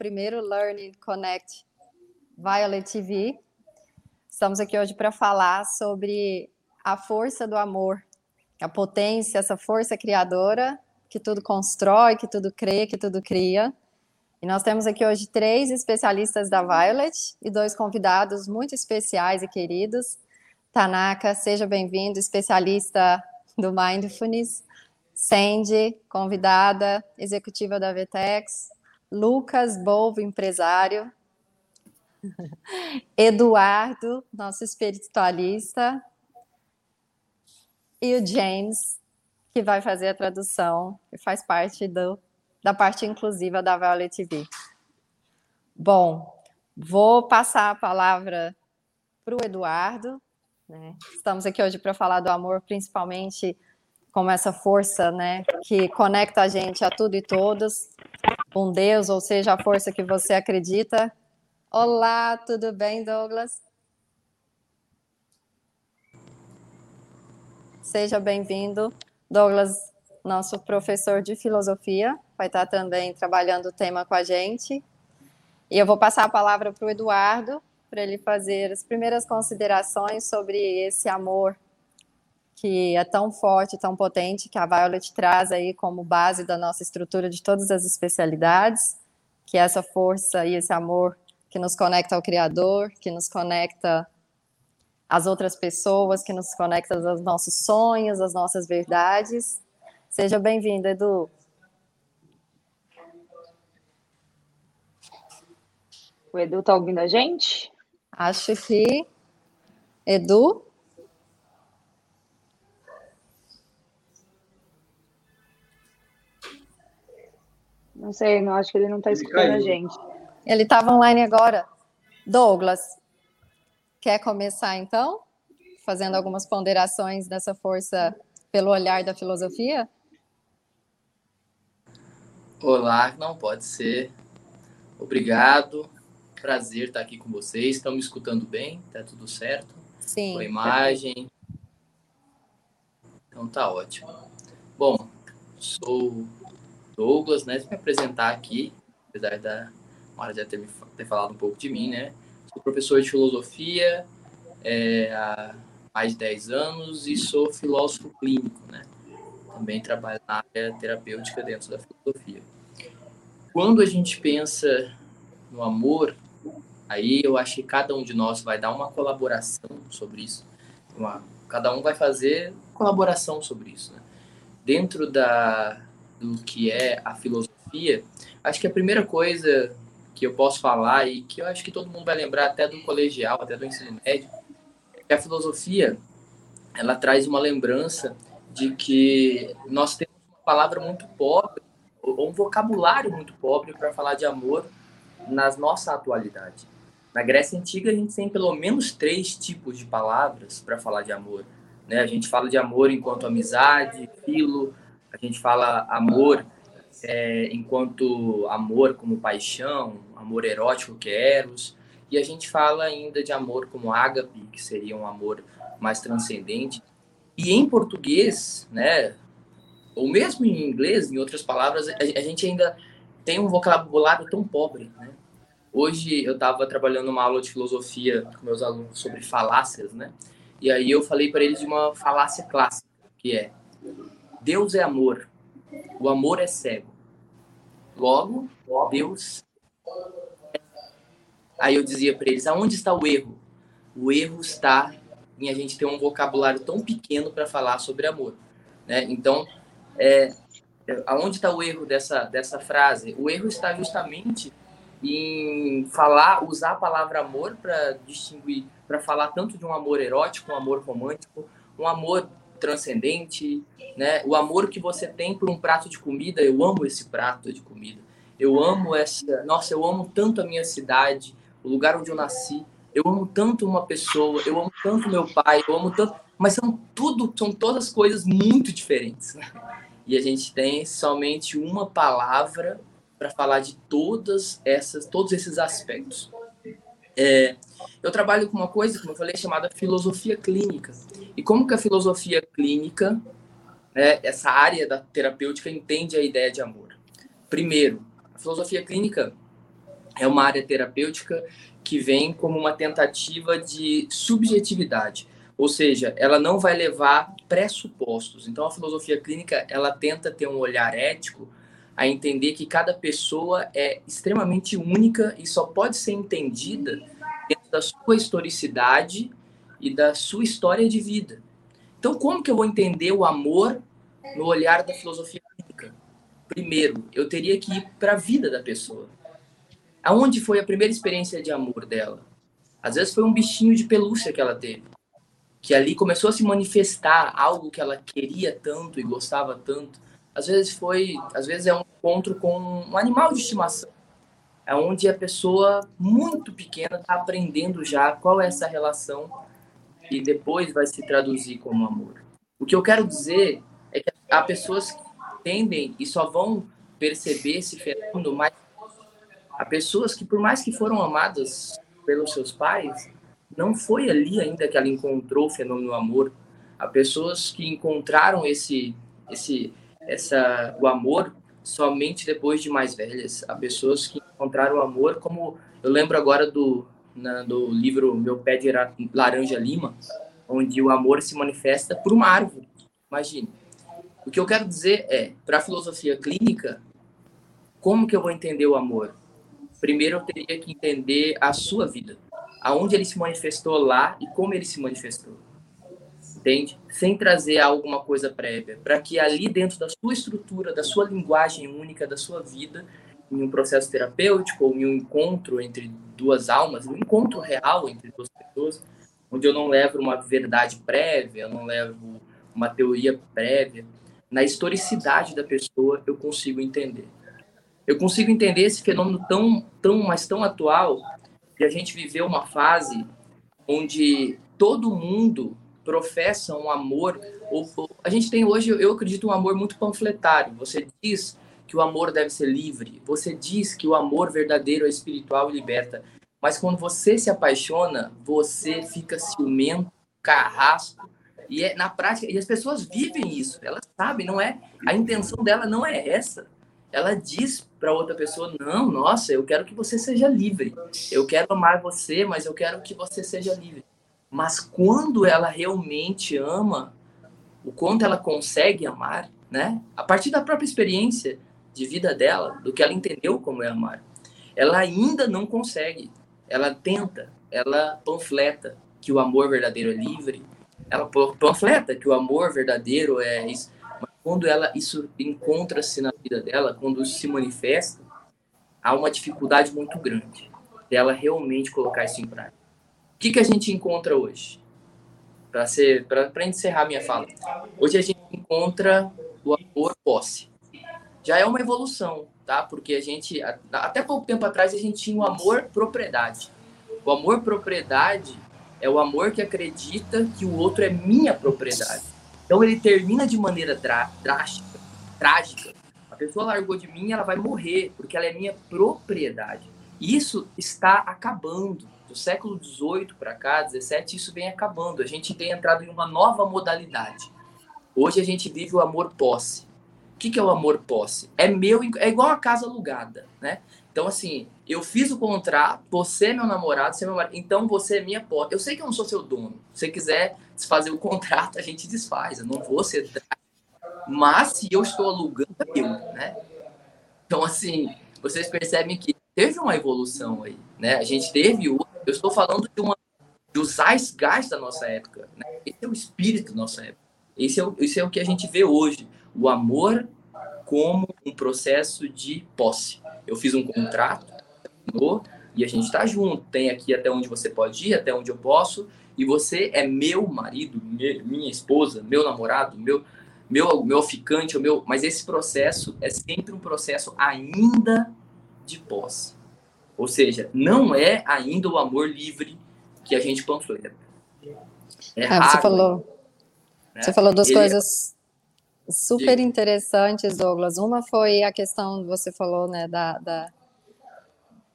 primeiro Learning Connect Violet TV. Estamos aqui hoje para falar sobre a força do amor, a potência, essa força criadora que tudo constrói, que tudo crê, que tudo cria. E nós temos aqui hoje três especialistas da Violet e dois convidados muito especiais e queridos. Tanaka, seja bem-vindo, especialista do Mindfulness. Sandy, convidada executiva da Vetex. Lucas Bolvo, empresário. Eduardo, nosso espiritualista. E o James, que vai fazer a tradução e faz parte do da parte inclusiva da Violet TV. Bom, vou passar a palavra para o Eduardo. Né? Estamos aqui hoje para falar do amor, principalmente como essa força né, que conecta a gente a tudo e todos, com Deus, ou seja, a força que você acredita. Olá, tudo bem, Douglas? Seja bem-vindo. Douglas nosso professor de filosofia, vai estar também trabalhando o tema com a gente. E eu vou passar a palavra para o Eduardo, para ele fazer as primeiras considerações sobre esse amor que é tão forte, tão potente, que a Violet traz aí como base da nossa estrutura de todas as especialidades, que é essa força e esse amor que nos conecta ao Criador, que nos conecta às outras pessoas, que nos conecta aos nossos sonhos, às nossas verdades. Seja bem-vindo, Edu. O Edu está ouvindo a gente? Acho que. Edu? Não sei, não acho que ele não está escutando a gente. Ele estava online agora. Douglas, quer começar então? Fazendo algumas ponderações dessa força pelo olhar da filosofia? Olá, não pode ser. Obrigado. Prazer estar aqui com vocês. Estão me escutando bem? Tá tudo certo? Sim. Com a imagem. Então tá ótimo. Bom, sou Douglas, né? Me apresentar aqui, apesar da Mara já ter, ter falado um pouco de mim, né? Sou professor de filosofia é, há mais de 10 anos e sou filósofo clínico, né? Também trabalho na área terapêutica dentro da filosofia. Quando a gente pensa no amor, aí eu acho que cada um de nós vai dar uma colaboração sobre isso. Uma, cada um vai fazer colaboração sobre isso. Né? Dentro da, do que é a filosofia, acho que a primeira coisa que eu posso falar e que eu acho que todo mundo vai lembrar até do colegial, até do ensino médio, é que a filosofia ela traz uma lembrança de que nós temos uma palavra muito pobre um vocabulário muito pobre para falar de amor na nossa atualidade. Na Grécia Antiga, a gente tem pelo menos três tipos de palavras para falar de amor. Né? A gente fala de amor enquanto amizade, filo, a gente fala amor é, enquanto amor como paixão, amor erótico que é eros, e a gente fala ainda de amor como ágape, que seria um amor mais transcendente. E em português, né, ou mesmo em inglês, em outras palavras, a, a gente ainda tem um vocabulário tão pobre, né? Hoje eu estava trabalhando uma aula de filosofia com meus alunos sobre falácias, né? E aí eu falei para eles de uma falácia clássica, que é: Deus é amor, o amor é cego. Logo, Deus. É... Aí eu dizia para eles: aonde está o erro? O erro está em a gente ter um vocabulário tão pequeno para falar sobre amor, né? Então é, aonde está o erro dessa, dessa frase? O erro está justamente em falar, usar a palavra amor para distinguir, para falar tanto de um amor erótico, um amor romântico, um amor transcendente, né? O amor que você tem por um prato de comida, eu amo esse prato de comida. Eu amo essa, nossa, eu amo tanto a minha cidade, o lugar onde eu nasci. Eu amo tanto uma pessoa, eu amo tanto meu pai, eu amo tanto, mas são tudo, são todas coisas muito diferentes. Né? e a gente tem somente uma palavra para falar de todas essas, todos esses aspectos. É, eu trabalho com uma coisa, como eu falei, chamada filosofia clínica. E como que a filosofia clínica, né, essa área da terapêutica, entende a ideia de amor? Primeiro, a filosofia clínica é uma área terapêutica que vem como uma tentativa de subjetividade, ou seja, ela não vai levar pressupostos. Então, a filosofia clínica ela tenta ter um olhar ético a entender que cada pessoa é extremamente única e só pode ser entendida dentro da sua historicidade e da sua história de vida. Então, como que eu vou entender o amor no olhar da filosofia clínica? Primeiro, eu teria que ir para a vida da pessoa. Aonde foi a primeira experiência de amor dela? Às vezes foi um bichinho de pelúcia que ela teve, que ali começou a se manifestar algo que ela queria tanto e gostava tanto. Às vezes foi, às vezes é um encontro com um animal de estimação, é onde a pessoa muito pequena está aprendendo já qual é essa relação e depois vai se traduzir como amor. O que eu quero dizer é que há pessoas que tendem e só vão perceber esse fenômeno mais Há pessoas que, por mais que foram amadas pelos seus pais, não foi ali ainda que ela encontrou o fenômeno amor. Há pessoas que encontraram esse, esse, essa, o amor somente depois de mais velhas. Há pessoas que encontraram o amor, como eu lembro agora do, na, do livro Meu Pé de Laranja Lima, onde o amor se manifesta por uma árvore. Imagine. O que eu quero dizer é, para a filosofia clínica, como que eu vou entender o amor? primeiro eu teria que entender a sua vida, aonde ele se manifestou lá e como ele se manifestou. Entende? Sem trazer alguma coisa prévia, para que ali dentro da sua estrutura, da sua linguagem única, da sua vida, em um processo terapêutico ou em um encontro entre duas almas, um encontro real entre duas pessoas, onde eu não levo uma verdade prévia, eu não levo uma teoria prévia, na historicidade da pessoa eu consigo entender eu consigo entender esse fenômeno tão, tão, mas tão atual de a gente viver uma fase onde todo mundo professa um amor. Ou, ou, a gente tem hoje, eu acredito, um amor muito panfletário. Você diz que o amor deve ser livre. Você diz que o amor verdadeiro é espiritual e liberta. Mas quando você se apaixona, você fica ciumento, carrasco. E é na prática, e as pessoas vivem isso. Elas sabem, não é? A intenção dela não é essa ela diz para outra pessoa: Não, nossa, eu quero que você seja livre. Eu quero amar você, mas eu quero que você seja livre. Mas quando ela realmente ama, o quanto ela consegue amar, né? A partir da própria experiência de vida dela, do que ela entendeu como é amar, ela ainda não consegue. Ela tenta, ela panfleta que o amor verdadeiro é livre. Ela panfleta que o amor verdadeiro é isso quando ela isso encontra-se na vida dela, quando isso se manifesta, há uma dificuldade muito grande dela realmente colocar isso em prática. Que, que a gente encontra hoje? Para encerrar minha fala. Hoje a gente encontra o amor posse. Já é uma evolução, tá? Porque a gente até pouco tempo atrás a gente tinha o amor propriedade. O amor propriedade é o amor que acredita que o outro é minha propriedade. Então ele termina de maneira drástica, trágica. A pessoa largou de mim, ela vai morrer, porque ela é minha propriedade. Isso está acabando. Do século XVIII para cá, XVII, isso vem acabando. A gente tem entrado em uma nova modalidade. Hoje a gente vive o amor posse. O que, que é o amor posse? É meu, é igual a casa alugada, né? Então, assim, eu fiz o contrato, você é meu namorado, você é meu marido, então você é minha posse. Eu sei que eu não sou seu dono. Se você quiser desfazer o contrato, a gente desfaz. Eu não vou ser. Mas se eu estou alugando, é meu, né? Então, assim, vocês percebem que teve uma evolução aí, né? A gente teve. Eu estou falando de uma do zeitgeist da nossa época. Né? Esse é o espírito da nossa época. Esse é, o, esse é o que a gente vê hoje. O amor como um processo de posse. Eu fiz um contrato, e a gente está junto. Tem aqui até onde você pode ir, até onde eu posso, e você é meu marido, minha esposa, meu namorado, meu meu meu ficante, o meu, mas esse processo é sempre um processo ainda de posse. Ou seja, não é ainda o amor livre que a gente panfleta. É ah, você falou, né? você falou duas Ele é coisas é... super interessantes, Douglas. Uma foi a questão que você falou, né, da, da,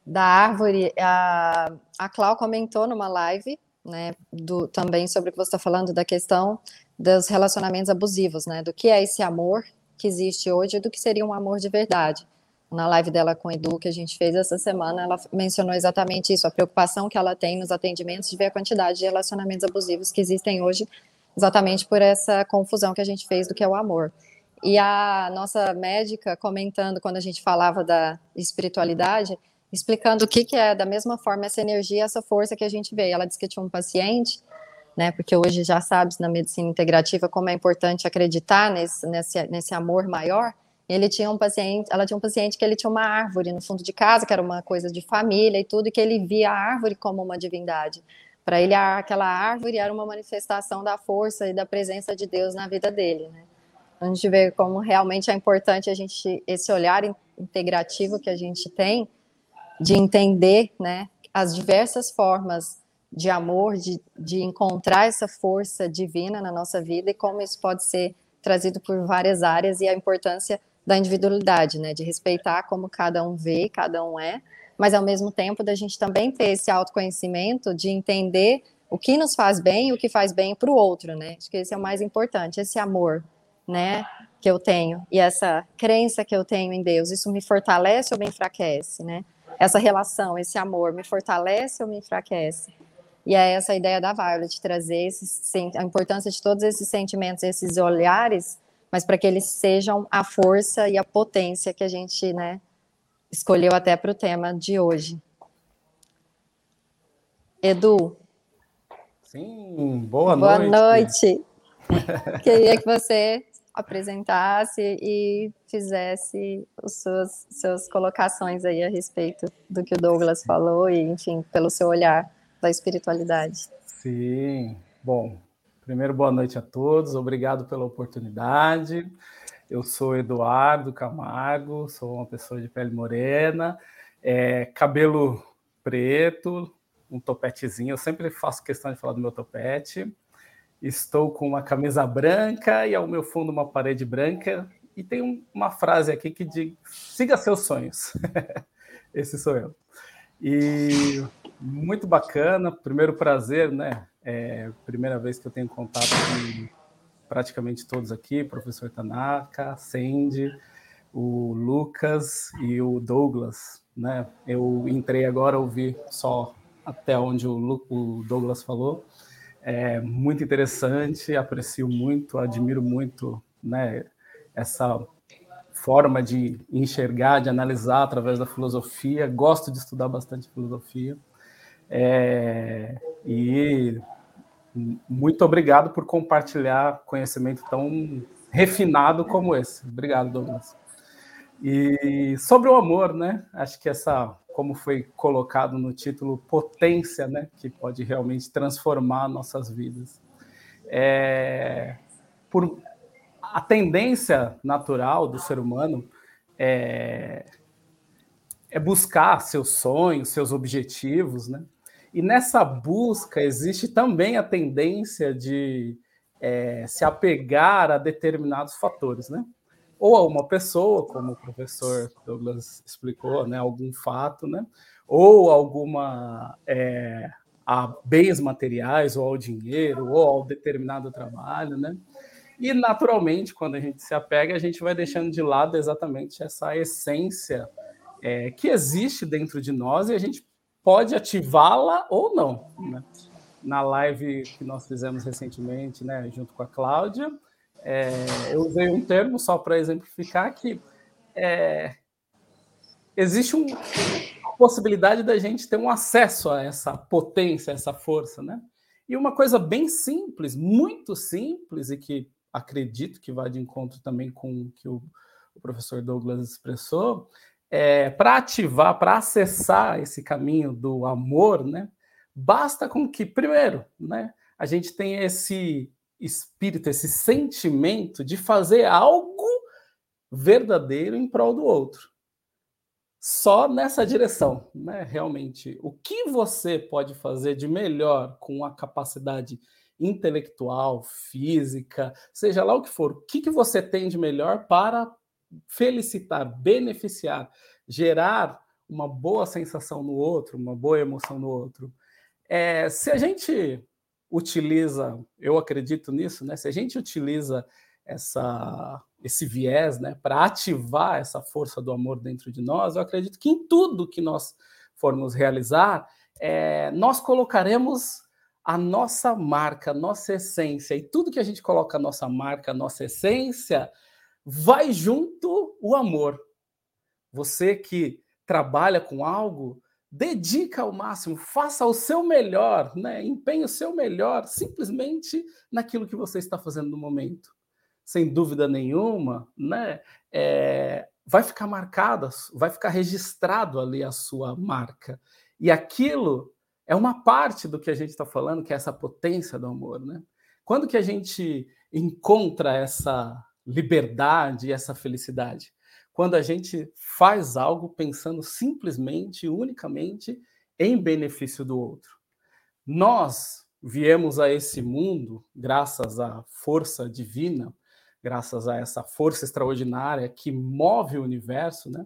da árvore. A, a Clau comentou numa live né, do, também sobre o que você está falando, da questão dos relacionamentos abusivos, né, do que é esse amor que existe hoje e do que seria um amor de verdade. Na live dela com o Edu que a gente fez essa semana, ela mencionou exatamente isso, a preocupação que ela tem nos atendimentos de ver a quantidade de relacionamentos abusivos que existem hoje, exatamente por essa confusão que a gente fez do que é o amor. E a nossa médica comentando quando a gente falava da espiritualidade, explicando o que, que é da mesma forma essa energia, essa força que a gente vê. Ela disse que tinha um paciente, né? Porque hoje já sabe na medicina integrativa como é importante acreditar nesse, nesse, nesse amor maior. Ele tinha um paciente, ela tinha um paciente que ele tinha uma árvore no fundo de casa, que era uma coisa de família e tudo, e que ele via a árvore como uma divindade. Para ele, aquela árvore era uma manifestação da força e da presença de Deus na vida dele, né? A gente vê como realmente é importante a gente esse olhar integrativo que a gente tem de entender, né, as diversas formas de amor, de, de encontrar essa força divina na nossa vida e como isso pode ser trazido por várias áreas e a importância da individualidade, né, de respeitar como cada um vê, cada um é, mas ao mesmo tempo da gente também ter esse autoconhecimento de entender o que nos faz bem e o que faz bem para o outro, né? Acho que esse é o mais importante, esse amor, né, que eu tenho e essa crença que eu tenho em Deus, isso me fortalece ou me enfraquece, né? Essa relação, esse amor, me fortalece ou me enfraquece? E é essa ideia da Violet, trazer esses, a importância de todos esses sentimentos, esses olhares, mas para que eles sejam a força e a potência que a gente, né, escolheu até para o tema de hoje. Edu. Sim, boa, boa noite. Boa noite. Queria que você apresentasse e fizesse as suas, suas colocações aí a respeito do que o Douglas falou e, enfim, pelo seu olhar da espiritualidade. Sim, bom, primeiro boa noite a todos, obrigado pela oportunidade. Eu sou Eduardo Camargo, sou uma pessoa de pele morena, é, cabelo preto, um topetezinho. Eu sempre faço questão de falar do meu topete. Estou com uma camisa branca e ao meu fundo uma parede branca. E tem uma frase aqui que diz: siga seus sonhos. Esse sou eu. E muito bacana, primeiro prazer, né? É primeira vez que eu tenho contato com praticamente todos aqui, professor Tanaka, Sandy, o Lucas e o Douglas, né? Eu entrei agora, ouvi só até onde o, o Douglas falou, é muito interessante, aprecio muito, admiro muito né, essa forma de enxergar, de analisar através da filosofia. Gosto de estudar bastante filosofia. É, e muito obrigado por compartilhar conhecimento tão refinado como esse. Obrigado, Douglas. E sobre o amor, né? Acho que essa como foi colocado no título, potência, né, que pode realmente transformar nossas vidas. É, por a tendência natural do ser humano é, é buscar seus sonhos, seus objetivos, né? E nessa busca existe também a tendência de é, se apegar a determinados fatores, né? ou a uma pessoa, como o professor Douglas explicou, né, algum fato, né, ou alguma é, a bens materiais, ou ao dinheiro, ou ao determinado trabalho, né? E naturalmente, quando a gente se apega, a gente vai deixando de lado exatamente essa essência é, que existe dentro de nós e a gente pode ativá-la ou não. Né? Na live que nós fizemos recentemente, né, junto com a Cláudia, é, eu usei um termo só para exemplificar que é, existe uma possibilidade da gente ter um acesso a essa potência, a essa força, né? E uma coisa bem simples, muito simples, e que acredito que vai de encontro também com o que o, o professor Douglas expressou, é, para ativar, para acessar esse caminho do amor, né? Basta com que, primeiro, né, a gente tenha esse espírito, esse sentimento de fazer algo verdadeiro em prol do outro. Só nessa direção, né? Realmente, o que você pode fazer de melhor com a capacidade intelectual, física, seja lá o que for, o que, que você tem de melhor para felicitar, beneficiar, gerar uma boa sensação no outro, uma boa emoção no outro. É, se a gente utiliza, eu acredito nisso, né? Se a gente utiliza essa, esse viés, né, para ativar essa força do amor dentro de nós, eu acredito que em tudo que nós formos realizar, é, nós colocaremos a nossa marca, a nossa essência, e tudo que a gente coloca a nossa marca, a nossa essência, vai junto o amor. Você que trabalha com algo, dedica ao máximo, faça o seu melhor, né? empenhe o seu melhor simplesmente naquilo que você está fazendo no momento. Sem dúvida nenhuma, né? É, vai ficar marcado, vai ficar registrado ali a sua marca. E aquilo é uma parte do que a gente está falando, que é essa potência do amor, né? Quando que a gente encontra essa liberdade e essa felicidade? Quando a gente faz algo pensando simplesmente, unicamente em benefício do outro. Nós viemos a esse mundo graças à força divina, graças a essa força extraordinária que move o universo, né?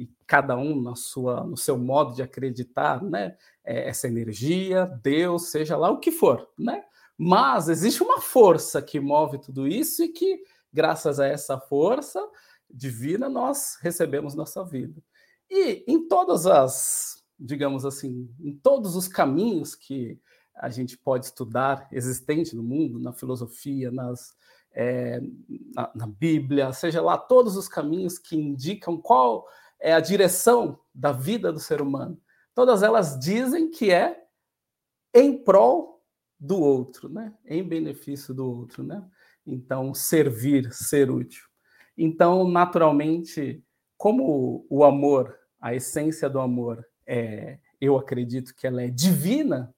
e cada um na sua, no seu modo de acreditar, né? É, essa energia, Deus, seja lá o que for, né? Mas existe uma força que move tudo isso e que, graças a essa força divina, nós recebemos nossa vida. E em todas as, digamos assim, em todos os caminhos que a gente pode estudar existente no mundo, na filosofia, nas, é, na, na Bíblia, seja lá todos os caminhos que indicam qual é a direção da vida do ser humano. Todas elas dizem que é em prol do outro, né? Em benefício do outro, né? Então, servir, ser útil. Então, naturalmente, como o amor, a essência do amor, é, eu acredito que ela é divina,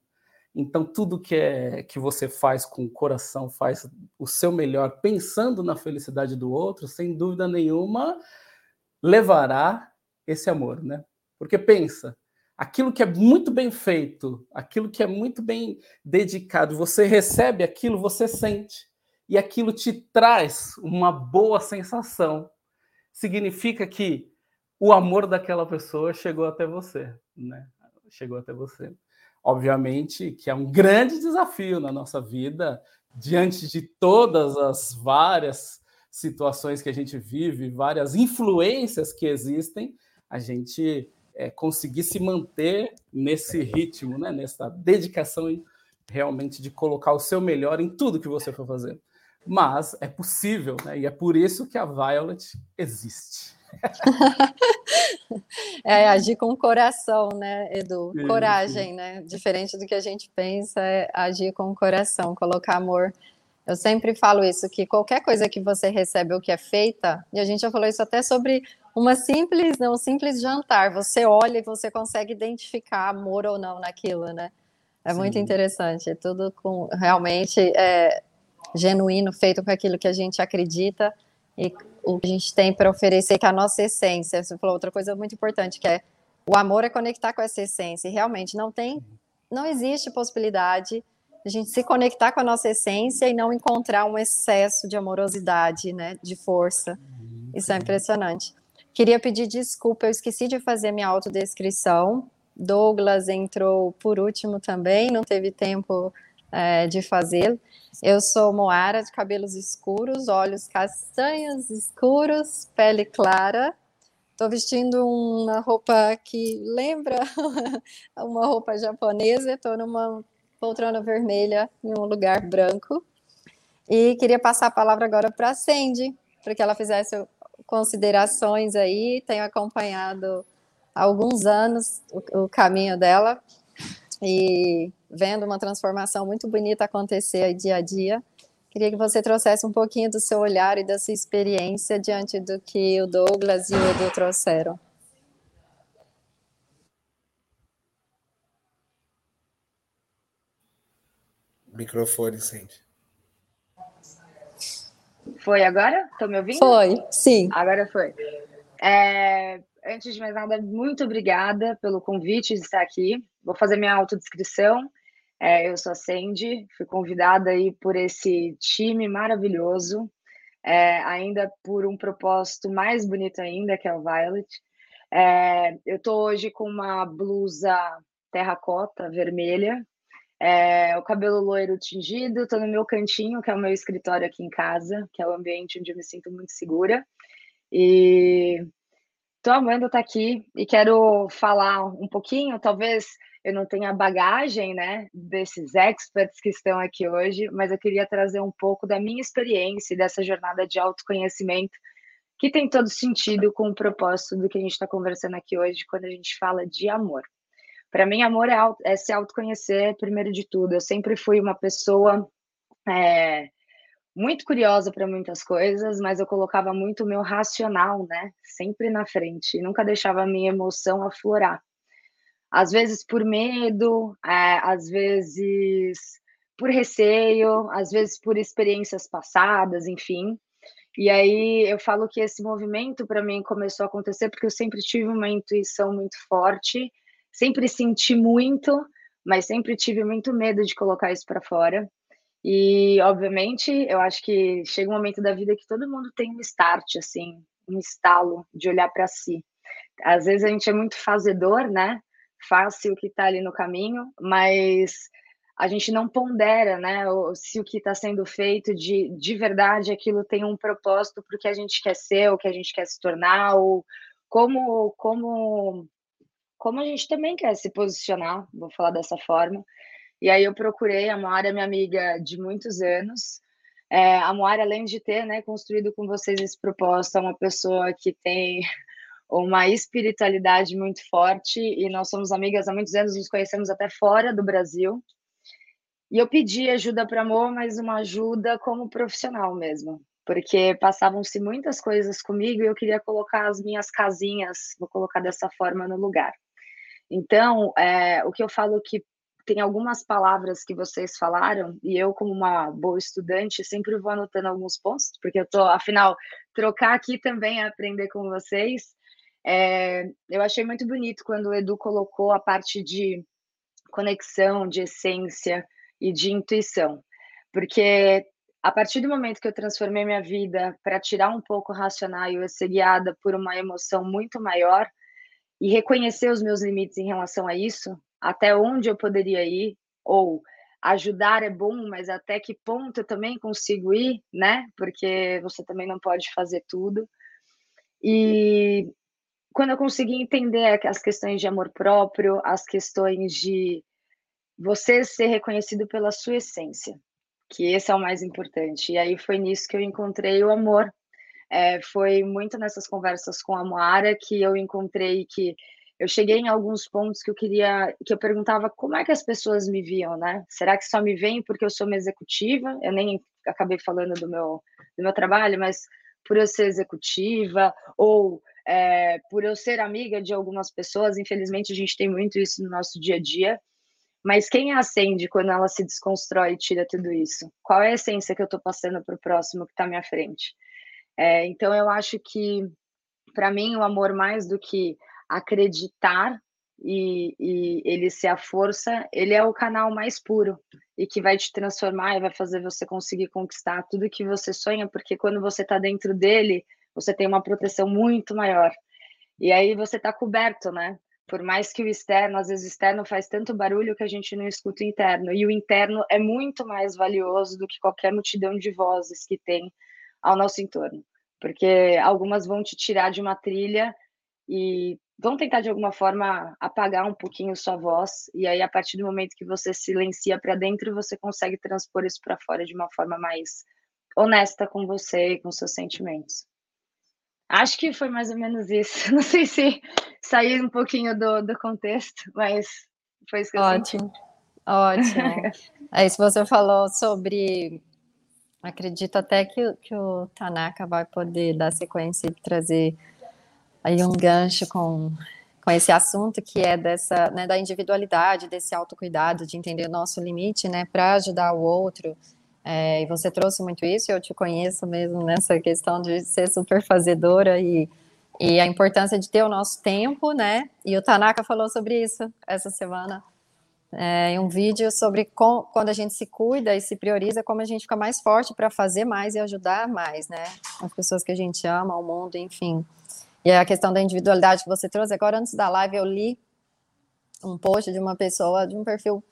então tudo que é que você faz com o coração, faz o seu melhor pensando na felicidade do outro, sem dúvida nenhuma, levará esse amor, né? Porque pensa, aquilo que é muito bem feito, aquilo que é muito bem dedicado, você recebe aquilo, você sente. E aquilo te traz uma boa sensação. Significa que o amor daquela pessoa chegou até você, né? Chegou até você. Obviamente que é um grande desafio na nossa vida, diante de todas as várias situações que a gente vive, várias influências que existem, a gente é, conseguir se manter nesse ritmo, né? nessa dedicação realmente de colocar o seu melhor em tudo que você for fazer. Mas é possível, né? e é por isso que a Violet existe. é agir com o coração, né, Edu? Coragem, né? Diferente do que a gente pensa, é agir com o coração, colocar amor. Eu sempre falo isso, que qualquer coisa que você recebe ou que é feita, e a gente já falou isso até sobre uma simples, não, um simples jantar. Você olha e você consegue identificar amor ou não naquilo, né? É Sim. muito interessante. É tudo com realmente é, genuíno, feito com aquilo que a gente acredita e o que a gente tem para oferecer, que é a nossa essência. Você falou outra coisa muito importante, que é o amor é conectar com essa essência. E realmente não tem, não existe possibilidade de a gente se conectar com a nossa essência e não encontrar um excesso de amorosidade, né, de força. Isso é impressionante. Queria pedir desculpa, eu esqueci de fazer minha autodescrição. Douglas entrou por último também, não teve tempo é, de fazê-lo. Eu sou Moara, de cabelos escuros, olhos castanhos escuros, pele clara. Estou vestindo uma roupa que lembra uma roupa japonesa. Estou numa poltrona vermelha em um lugar branco. E queria passar a palavra agora para a Sandy, para que ela fizesse considerações aí, tenho acompanhado há alguns anos o, o caminho dela e vendo uma transformação muito bonita acontecer aí dia a dia. Queria que você trouxesse um pouquinho do seu olhar e da sua experiência diante do que o Douglas e o Edu trouxeram. Microfone, Sandy. Foi agora? Estão me ouvindo? Foi, sim. Agora foi. É, antes de mais nada, muito obrigada pelo convite de estar aqui. Vou fazer minha autodescrição. É, eu sou a Sandy, fui convidada aí por esse time maravilhoso, é, ainda por um propósito mais bonito ainda, que é o Violet. É, eu estou hoje com uma blusa terracota vermelha, É, o cabelo loiro tingido, estou no meu cantinho, que é o meu escritório aqui em casa, que é o ambiente onde eu me sinto muito segura. E estou amando estar aqui e quero falar um pouquinho, talvez eu não tenha bagagem, né, desses experts que estão aqui hoje, mas eu queria trazer um pouco da minha experiência e dessa jornada de autoconhecimento que tem todo sentido com o propósito do que a gente está conversando aqui hoje quando a gente fala de amor. Para mim, amor é, é, se autoconhecer primeiro de tudo. Eu sempre fui uma pessoa é, muito curiosa para muitas coisas, mas eu colocava muito o meu racional, né, sempre na frente, e nunca deixava a minha emoção aflorar às vezes por medo, é, às vezes por receio, às vezes por experiências passadas, enfim. E aí eu falo que esse movimento para mim começou a acontecer porque eu sempre tive uma intuição muito forte, sempre senti muito, mas sempre tive muito medo de colocar isso para fora. E obviamente, eu acho que chega um momento da vida que todo mundo tem um start assim, um estalo de olhar para si. Às vezes a gente é muito fazedor, né? Fácil o que está ali no caminho, mas a gente não pondera, né, se o que está sendo feito de, de verdade aquilo tem um propósito para o que a gente quer ser, o que a gente quer se tornar, ou como, como, como a gente também quer se posicionar, vou falar dessa forma. E aí eu procurei, a Moara minha amiga de muitos anos, é, a Moara, além de ter né, construído com vocês esse propósito, é uma pessoa que tem uma espiritualidade muito forte e nós somos amigas há muitos anos, nos conhecemos até fora do Brasil. E eu pedi ajuda para amor, mas uma ajuda como profissional mesmo, porque passavam-se muitas coisas comigo e eu queria colocar as minhas casinhas, vou colocar dessa forma no lugar. Então, é, o que eu falo que tem algumas palavras que vocês falaram, e eu, como uma boa estudante, sempre vou anotando alguns pontos, porque eu tô, afinal, trocar aqui também é aprender com vocês. É, eu achei muito bonito quando o Edu colocou a parte de conexão, de essência e de intuição, porque a partir do momento que eu transformei minha vida para tirar um pouco o racional e eu ser guiada por uma emoção muito maior e reconhecer os meus limites em relação a isso, até onde eu poderia ir, ou ajudar é bom, mas até que ponto eu também consigo ir, né? Porque você também não pode fazer tudo. E quando eu consegui entender as questões de amor próprio, as questões de você ser reconhecido pela sua essência, que esse é o mais importante. E aí foi nisso que eu encontrei o amor. É, foi muito nessas conversas com a Moara que eu encontrei que eu cheguei em alguns pontos que eu queria, que eu perguntava como é que as pessoas me viam, né? Será que só me veem porque eu sou uma executiva? Eu nem acabei falando do meu, do meu trabalho, mas por eu ser executiva ou é, por eu ser amiga de algumas pessoas, infelizmente a gente tem muito isso no nosso dia a dia. Mas quem acende quando ela se desconstrói e tira tudo isso? Qual é a essência que eu estou passando para o próximo que está à minha frente? É, então eu acho que, para mim, o amor mais do que acreditar e, e, ele ser a força, ele é o canal mais puro e que vai te transformar e vai fazer você conseguir conquistar tudo que você sonha, porque quando você está dentro dele, você tem uma proteção muito maior. E aí você está coberto, né? Por mais que o externo, às vezes o externo faz tanto barulho que a gente não escuta o interno. E o interno é muito mais valioso do que qualquer multidão de vozes que tem ao nosso entorno. Porque algumas vão te tirar de uma trilha e vão tentar de alguma forma apagar um pouquinho sua voz. E aí, a partir do momento que você silencia para dentro, você consegue transpor isso para fora de uma forma mais honesta com você e com seus sentimentos. Acho que foi mais ou menos isso. Não sei se saí um pouquinho do, do contexto, mas foi isso que eu Ótimo. Senti. Ótimo. Aí, se você falou sobre. Acredito até que, que o Tanaka vai poder dar sequência e trazer aí um gancho com, com esse assunto que é dessa, né, da individualidade, desse autocuidado, de entender o nosso limite, né, para ajudar o outro é, e você trouxe muito isso, eu te conheço mesmo nessa questão de ser super fazedora e, e a importância de ter o nosso tempo, né? E o Tanaka falou sobre isso essa semana é, em um vídeo sobre com, quando a gente se cuida e se prioriza, como a gente fica mais forte para fazer mais e ajudar mais, né? As pessoas que a gente ama, o mundo, enfim. E a questão da individualidade que você trouxe, agora antes da live eu li um post de uma pessoa, de um perfil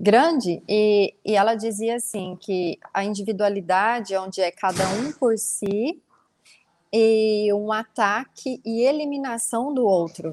grande e, e ela dizia assim que a individualidade onde é cada um por si e um ataque e eliminação do outro.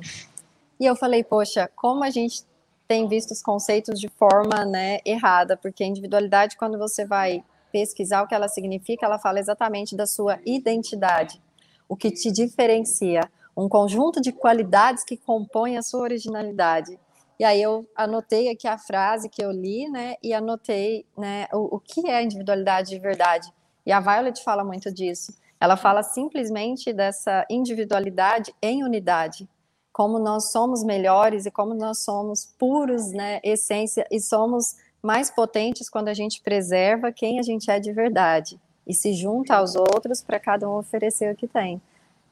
E eu falei, poxa, como a gente tem visto os conceitos de forma né, errada, porque a individualidade, quando você vai pesquisar o que ela significa, ela fala exatamente da sua identidade, o que te diferencia, um conjunto de qualidades que compõem a sua originalidade. E aí eu anotei aqui a frase que eu li, né, e anotei, né, o, o que é individualidade de verdade. E a Violet fala muito disso. Ela fala simplesmente dessa individualidade em unidade como nós somos melhores e como nós somos puros, né, essência, e somos mais potentes quando a gente preserva quem a gente é de verdade e se junta aos outros para cada um oferecer o que tem.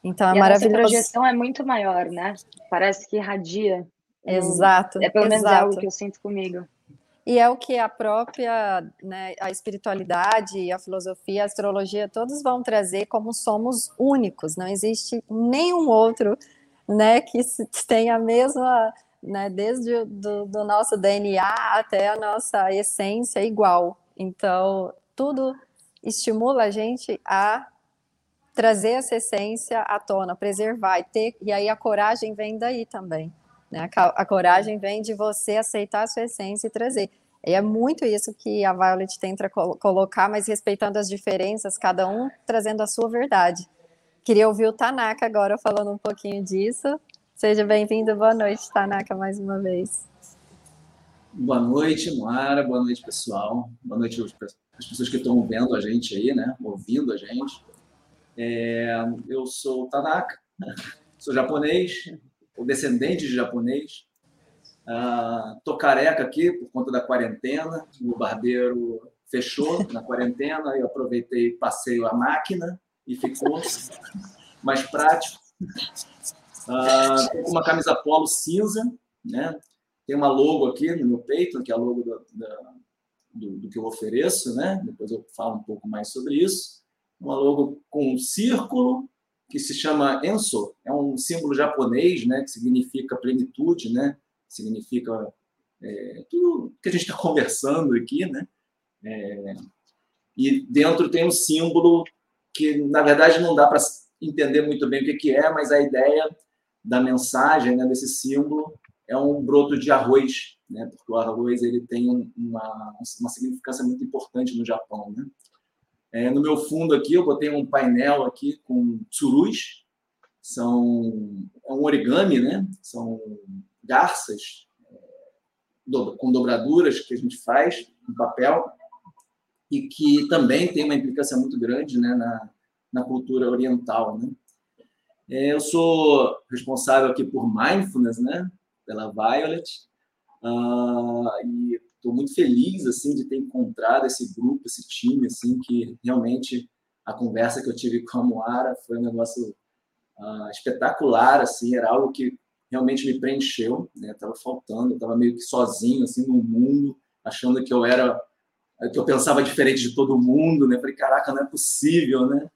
Então é e maravilhoso. A projeção é muito maior, né? Parece que irradia. Exato. É pelo menos exato. algo que eu sinto comigo. E é o que a própria, né, a espiritualidade, a filosofia, a astrologia, todos vão trazer como somos únicos. Não existe nenhum outro né, que tem a mesma, né, desde o do, do nosso DNA até a nossa essência igual. Então, tudo estimula a gente a trazer essa essência à tona, preservar e ter, e aí a coragem vem daí também. Né? A, coragem vem de você aceitar a sua essência e trazer. E é muito isso que a Violet tenta colocar, mas respeitando as diferenças, cada um trazendo a sua verdade. Queria ouvir o Tanaka agora falando um pouquinho disso. Seja bem-vindo, boa noite, Tanaka, mais uma vez. Boa noite, Moara, boa noite, pessoal. Boa noite às pessoas que estão vendo a gente aí, né? Ouvindo a gente. É, eu sou o Tanaka, sou japonês, ou descendente de japonês. Uh, tô careca aqui por conta da quarentena. O barbeiro fechou na quarentena, eu aproveitei passei a máquina e ficou mais prático. Uh, uma camisa polo cinza, né? Tem uma logo aqui no meu peito, que é a logo do, do, do, que eu ofereço, né? Depois eu falo um pouco mais sobre isso. Uma logo com um círculo que se chama Enso, é um símbolo japonês, né? Que significa plenitude, né? Significa é, tudo que a gente está conversando aqui, né? É, e dentro tem um símbolo que na verdade não dá para entender muito bem o que, é, mas a ideia da mensagem, né, desse símbolo, é um broto de arroz, né, porque o arroz ele tem uma, uma significância muito importante no Japão. Né? É, no meu fundo aqui, eu botei um painel aqui com tsurus, são é um origami, né? São garças é, do, com dobraduras que a gente faz no papel e que também tem uma implicância muito grande né, na, na cultura oriental. Né? É, eu sou responsável aqui por Mindfulness, né, pela Violet, uh, e estou muito feliz assim de ter encontrado esse grupo, esse time, assim que realmente a conversa que eu tive com a Moara foi um negócio uh, espetacular, assim, era algo que realmente me preencheu, né? Tava faltando, estava meio que sozinho assim no mundo, achando que eu era que eu pensava diferente de todo mundo, né? Falei, caraca, não é possível, né?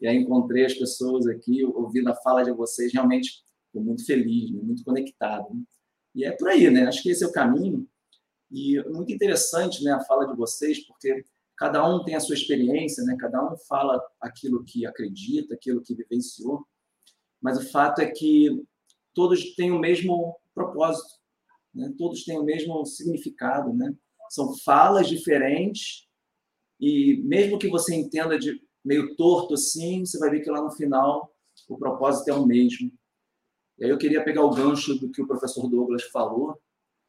E aí encontrei as pessoas aqui, ouvindo a fala de vocês, realmente estou muito feliz, né? muito conectado. Né? E é por aí, né? Acho que esse é o caminho. E muito interessante, né, a fala de vocês, porque cada um tem a sua experiência, né? Cada um fala aquilo que acredita, aquilo que vivenciou. Mas o fato é que todos têm o mesmo propósito, né? Todos têm o mesmo significado, né? São falas diferentes e mesmo que você entenda de meio torto assim, você vai ver que lá no final o propósito é o mesmo. E aí eu queria pegar o gancho do que o professor Douglas falou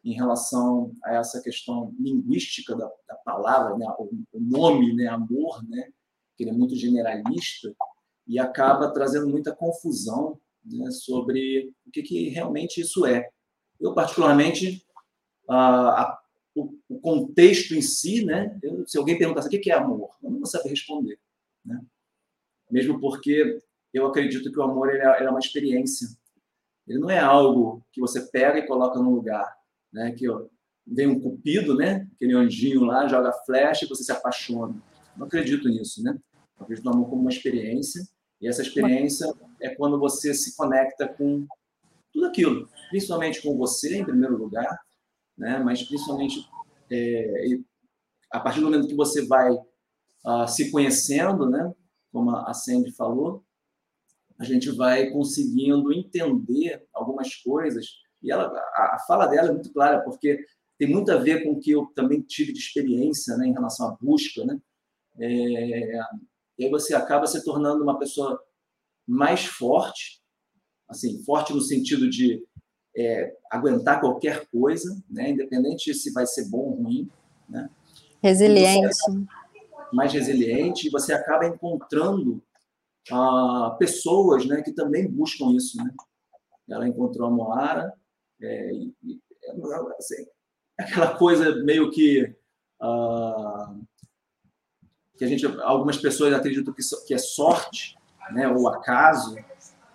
em relação a essa questão linguística da, da palavra, né? o, o, nome, né? amor, né? que ele é muito generalista e acaba trazendo muita confusão né? sobre o que, que realmente isso é. Eu, particularmente, a, a o, o contexto em si, né? Eu, se alguém perguntasse o que é amor, eu não vou saber responder, né? Mesmo porque eu acredito que o amor ele é, ele é uma experiência. Ele não é algo que você pega e coloca num lugar, né? Que ó, vem um cupido, né? Aquele anjinho lá joga flecha e você se apaixona. Não acredito nisso, né? Eu acredito no amor como uma experiência e essa experiência é quando você se conecta com tudo aquilo, principalmente com você em primeiro lugar, né? mas principalmente é, a partir do momento que você vai uh, se conhecendo, né, como a Sandy falou, a gente vai conseguindo entender algumas coisas. E ela, a, a fala dela é muito clara, porque tem muito a ver com o que eu também tive de experiência né, em relação à busca. Né? É, e aí você acaba se tornando uma pessoa mais forte, assim, forte no sentido de é, aguentar qualquer coisa, né, independente se vai ser bom ou ruim. Né? Resiliente. Mais resiliente, e você acaba encontrando ah, pessoas né, que também buscam isso. Né? Ela encontrou a Moara, é, é, assim, aquela coisa meio que. Ah, que a gente, algumas pessoas acreditam que, que é sorte, né, ou acaso,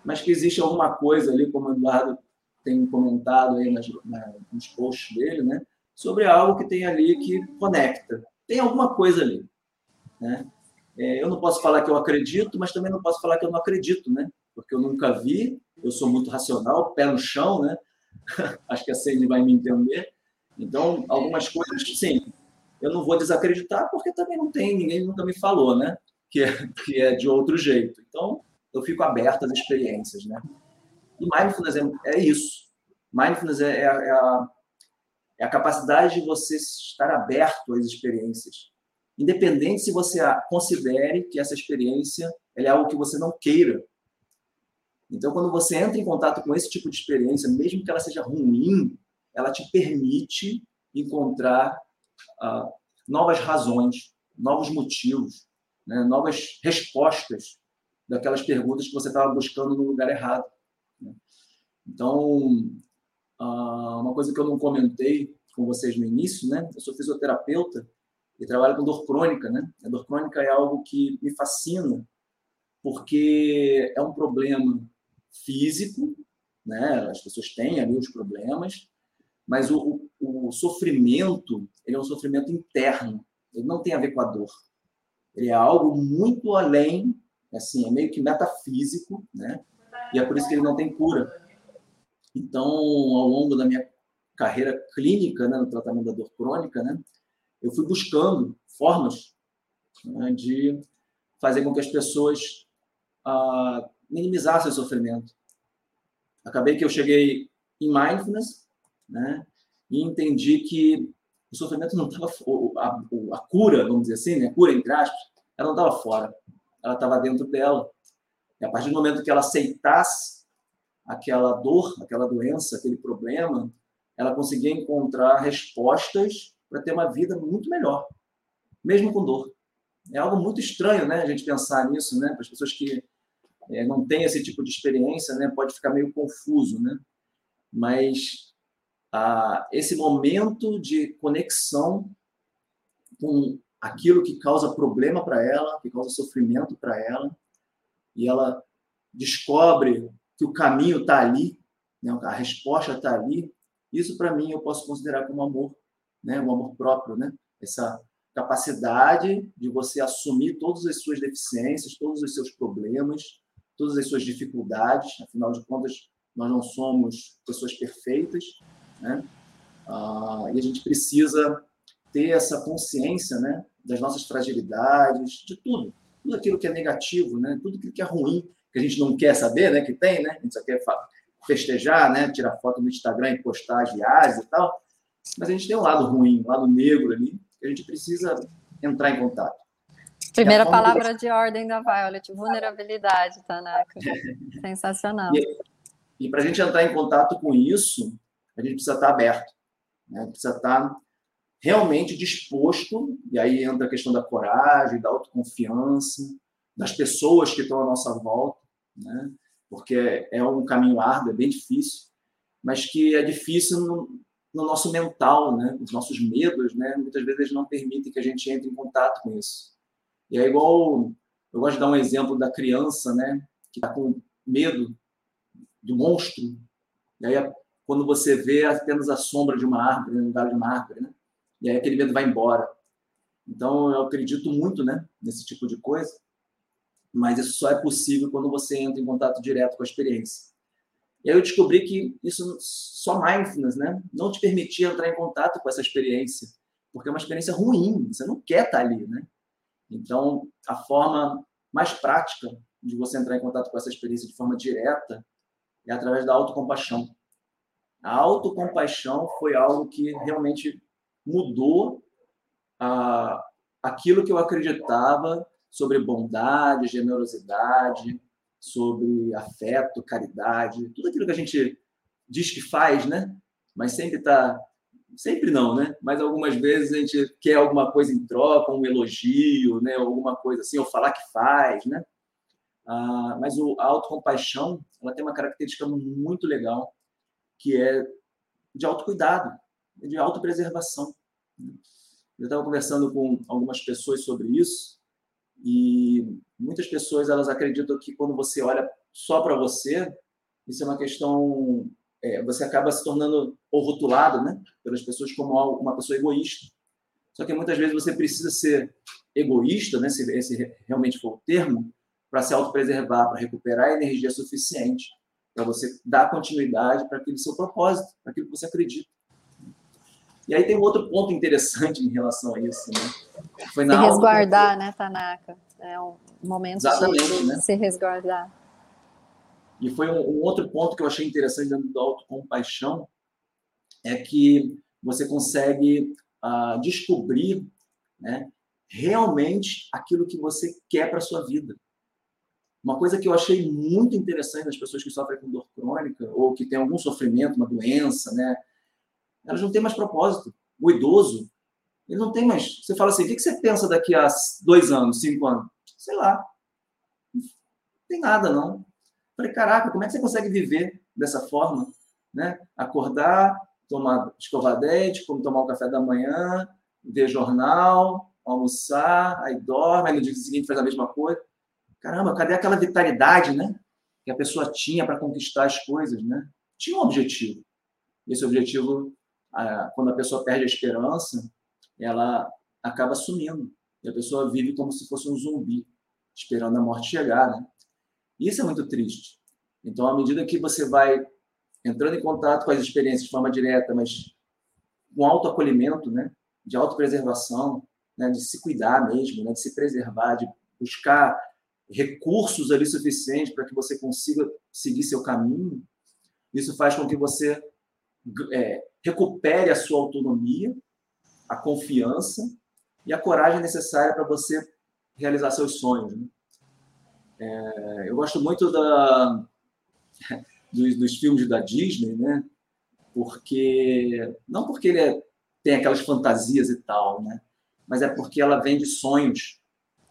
mas que existe alguma coisa ali, como o Eduardo tem comentado aí nas, nos posts dele, né, sobre algo que tem ali que conecta. Tem alguma coisa ali, né? É, eu não posso falar que eu acredito, mas também não posso falar que eu não acredito, né? Porque eu nunca vi, eu sou muito racional, pé no chão, né? Acho que a Cindy vai me entender. Então, algumas coisas, sim, eu não vou desacreditar, porque também não tem, ninguém nunca me falou, né? Que é, que é de outro jeito. Então, eu fico aberto às experiências, né? E mindfulness é, é isso. Mindfulness é, é, é, a, é a capacidade de você estar aberto às experiências independente se você considere que essa experiência é algo que você não queira. Então, quando você entra em contato com esse tipo de experiência, mesmo que ela seja ruim, ela te permite encontrar uh, novas razões, novos motivos, né, novas respostas daquelas perguntas que você estava buscando no lugar errado. Né? Então, uh, uma coisa que eu não comentei com vocês no início, né? Eu sou fisioterapeuta e trabalho com dor crônica, né? A dor crônica é algo que me fascina, porque é um problema físico, né? As pessoas têm ali os problemas, mas o, o, o sofrimento, ele é um sofrimento interno, ele não tem a ver com a dor. Ele é algo muito além, assim, é meio que metafísico, né? E é por isso que ele não tem cura. Então, ao longo da minha carreira clínica, né, no tratamento da dor crônica, né, eu fui buscando formas né, de fazer com que as pessoas ah, minimizassem o sofrimento. Acabei que eu cheguei em mindfulness, né, e entendi que o sofrimento não estava a, a, cura, vamos dizer assim, né, a cura entre aspas, ela não estava fora, ela estava dentro dela. E a partir do momento que ela aceitasse aquela dor, aquela doença, aquele problema, ela conseguia encontrar respostas para ter uma vida muito melhor, mesmo com dor. É algo muito estranho, né, a gente pensar nisso, né, para as pessoas que é, não têm esse tipo de experiência, né, pode ficar meio confuso, né, mas ah, esse momento de conexão com aquilo que causa problema para ela, que causa sofrimento para ela, e ela descobre que o caminho está ali, né, a resposta está ali, isso para mim eu posso considerar como amor né, o amor próprio, né? Essa capacidade de você assumir todas as suas deficiências, todos os seus problemas, todas as suas dificuldades. Afinal de contas, nós não somos pessoas perfeitas, né? Ah, e a gente precisa ter essa consciência, né, das nossas fragilidades, de tudo, tudo aquilo que é negativo, né, tudo aquilo que é ruim, que a gente não quer saber, né, que tem, né, a gente só quer festejar, né, tirar foto no Instagram e postar as viagens e tal, mas a gente tem um lado ruim, um lado negro ali, que a gente precisa entrar em contato. Primeira palavra de ordem da Violet, vulnerabilidade, Tanaka. Sensacional. E, e para a gente entrar em contato com isso, a gente precisa estar aberto, né? precisa estar realmente disposto, e aí entra a questão da coragem, da autoconfiança, das pessoas que estão à nossa volta, né? porque é um caminho árduo, é bem difícil, mas que é difícil no nosso mental, né? Os nossos medos, né? Muitas vezes não permitem que a gente entre em contato com isso. E é igual, eu gosto de dar um exemplo da criança, né? Que está com medo do monstro. E aí, quando você vê apenas a sombra de uma árvore, no lugar de uma árvore, né? E aí aquele medo vai embora. Então, eu acredito muito, né? Nesse tipo de coisa. Mas isso só é possível quando você entra em contato direto com a experiência. E aí eu descobri que isso só mindfulness, né, não te permitia entrar em contato com essa experiência. porque é uma experiência ruim, você não quer estar ali, né? Então, a forma mais prática de você entrar em contato com essa experiência de forma direta é através da autocompaixão. A autocompaixão foi algo que realmente mudou a, aquilo que eu acreditava sobre bondade, generosidade, sobre afeto, caridade, tudo aquilo que a gente diz que faz, né? Mas sempre está sempre não, né? Mas algumas vezes a gente quer alguma coisa em troca, um elogio, né? Alguma coisa assim, ou falar que faz, né? Ah, mas o, a autocompaixão, ela tem uma característica muito legal, que é de autocuidado, de autopreservação. Eu estava conversando com algumas pessoas sobre isso e muitas pessoas elas acreditam que quando você olha só para você, isso é uma questão é, você acaba se tornando ou rotulado, né, pelas pessoas como uma pessoa egoísta. Só que muitas vezes você precisa ser egoísta, né, se esse realmente for o termo, para se autopreservar, para recuperar energia suficiente para você dar continuidade para aquele seu propósito, para aquilo que você acredita. E aí tem um outro ponto interessante em relação a isso, né? Foi na se resguardar, né, Tanaka? É um momento Exatamente, de, né? se resguardar. E foi um, um, outro ponto que eu achei interessante dentro do autocompaixão, é que você consegue uh, descobrir né, realmente aquilo que você quer para sua vida. Uma coisa que eu achei muito interessante nas pessoas que sofrem com dor crônica ou que têm algum sofrimento, uma doença, né? Elas não têm mais propósito. O idoso, ele não tem mais. Você fala assim: o que você pensa daqui a dois anos, cinco anos? Sei lá. Não tem nada, não. Falei, caraca, como é que você consegue viver dessa forma? Né? Acordar, tomar, escovar dente, tomar o café da manhã, ver jornal, almoçar, aí dorme, aí no dia seguinte faz a mesma coisa caramba, cadê aquela vitalidade, né? Que a pessoa tinha para conquistar as coisas, né? Tinha um objetivo. Esse objetivo, quando a pessoa perde a esperança, ela acaba sumindo. E a pessoa vive como se fosse um zumbi, esperando a morte chegar, né? Isso é muito triste. Então, à medida que você vai entrando em contato com as experiências de forma direta, mas com autoacolhimento, né? De autopreservação, né? de se cuidar mesmo, né? de se preservar, de buscar recursos ali suficientes para que você consiga seguir seu caminho. Isso faz com que você é, recupere a sua autonomia, a confiança e a coragem necessária para você realizar seus sonhos. Né? É, eu gosto muito da, dos, dos, filmes da Disney, né? Porque não porque ele é, tem aquelas fantasias e tal, né? Mas é porque ela vende sonhos,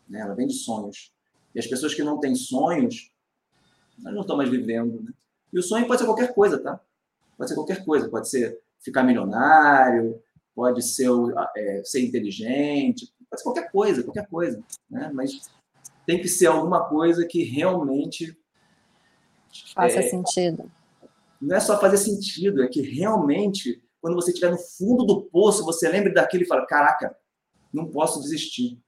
né? Ela vende sonhos. E as pessoas que não têm sonhos, elas não estão mais vivendo. Né? E o sonho pode ser qualquer coisa, tá? Pode ser qualquer coisa. Pode ser ficar milionário, pode ser é, ser inteligente, pode ser qualquer coisa, qualquer coisa. Né? Mas tem que ser alguma coisa que realmente. Faça é, sentido. Não é só fazer sentido, é que realmente, quando você estiver no fundo do poço, você lembre daquilo e fala: caraca, não posso desistir.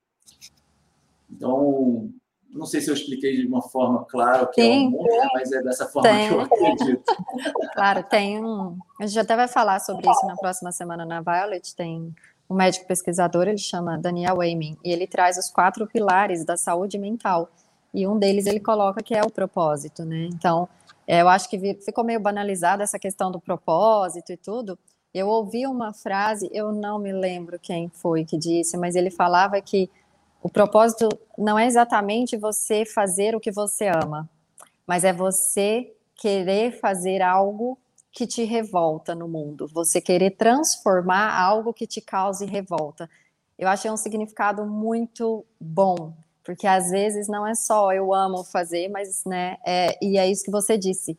Então, não sei se eu expliquei de uma forma clara que tem, é o amor, mas é dessa forma tem. que eu acredito. Claro, tem um. A gente até vai falar sobre isso na próxima semana na Violet. Tem um médico pesquisador, ele chama Daniel Wayman, e ele traz os quatro pilares da saúde mental. E um deles ele coloca que é o propósito, né? Então, é, eu acho que ficou meio banalizada essa questão do propósito e tudo. Eu ouvi uma frase, eu não me lembro quem foi que disse, mas ele falava que o propósito não é exatamente você fazer o que você ama, mas é você querer fazer algo que te revolta no mundo, você querer transformar algo que te cause revolta. Eu achei um significado muito bom, porque às vezes não é só eu amo fazer, mas né, é, e é isso que você disse,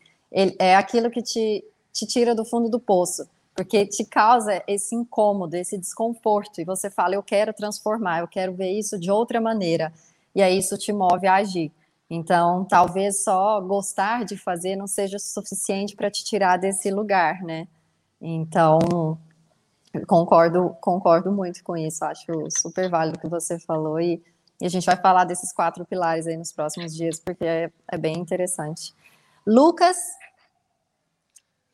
é aquilo que te, te tira do fundo do poço porque te causa esse incômodo, esse desconforto, e você fala, eu quero transformar, eu quero ver isso de outra maneira, e aí isso te move a agir. Então, talvez só gostar de fazer não seja suficiente para te tirar desse lugar, né? Então, concordo, concordo muito com isso, acho super válido o que você falou, e, e, a gente vai falar desses quatro pilares aí nos próximos dias, porque é, é bem interessante. Lucas,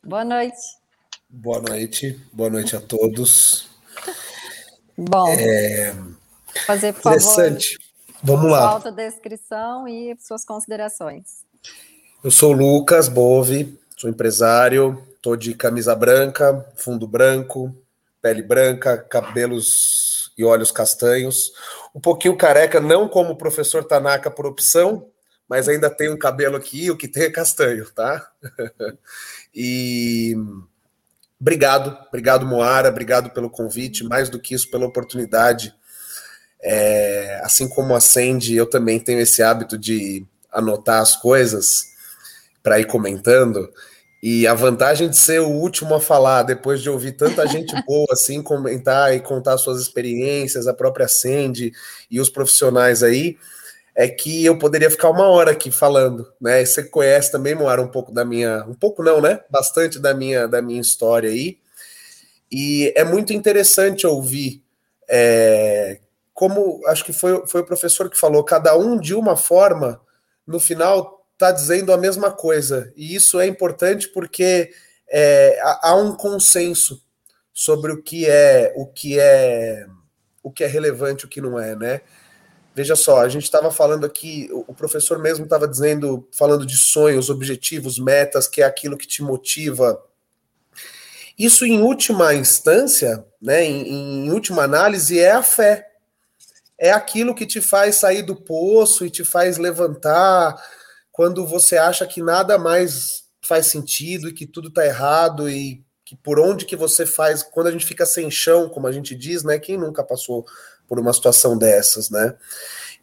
boa noite. Boa noite, boa noite a todos. Bom, é... fazer, por Interessante. favor, Vamos lá. autodescrição e suas considerações. Eu sou o Lucas Bove, sou empresário, tô de camisa branca, fundo branco, pele branca, cabelos e olhos castanhos. Um pouquinho careca, não como o professor Tanaka por opção, mas ainda tem um cabelo aqui, o que tem é castanho, tá? e obrigado, obrigado Moara, obrigado pelo convite, mais do que isso, pela oportunidade. É, assim como a Sandy, eu também tenho esse hábito de anotar as coisas para ir comentando. E a vantagem de ser o último a falar, depois de ouvir tanta gente boa assim comentar e contar suas experiências, a própria Sandy e os profissionais aí, é que eu poderia ficar uma hora aqui falando, né? Você conhece também, Moara, um pouco da minha, um pouco não, né? Bastante da minha da minha história aí. E é muito interessante ouvir é, como acho que foi, foi o professor que falou, cada um de uma forma, no final está dizendo a mesma coisa. E isso é importante porque é, há um consenso sobre o que é o que é o que é relevante, o que não é, né? Veja só, a gente estava falando aqui, o professor mesmo estava dizendo, falando de sonhos, objetivos, metas, que é aquilo que te motiva. Isso, em última instância, né, em, em última análise, é a fé. É aquilo que te faz sair do poço e te faz levantar, quando você acha que nada mais faz sentido e que tudo está errado e que por onde que você faz, quando a gente fica sem chão, como a gente diz, né? Quem nunca passou por uma situação dessas, né?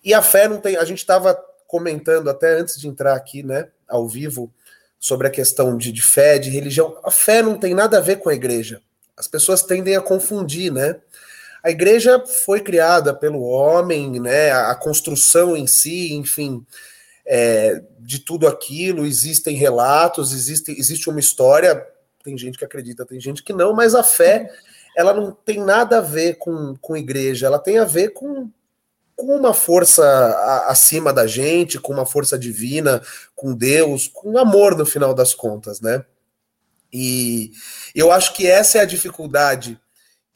E a fé não tem. A gente estava comentando até antes de entrar aqui, né, ao vivo, sobre a questão de, de fé, de religião. A fé não tem nada a ver com a igreja. As pessoas tendem a confundir, né? A igreja foi criada pelo homem, né? A construção em si, enfim é, de tudo aquilo, existem relatos, existe, existe uma história, tem gente que acredita, tem gente que não, mas a fé ela não tem nada a ver com, com igreja, ela tem a ver com, com uma força a, acima da gente, com uma força divina, com Deus, com amor no final das contas, né? E eu acho que essa é a dificuldade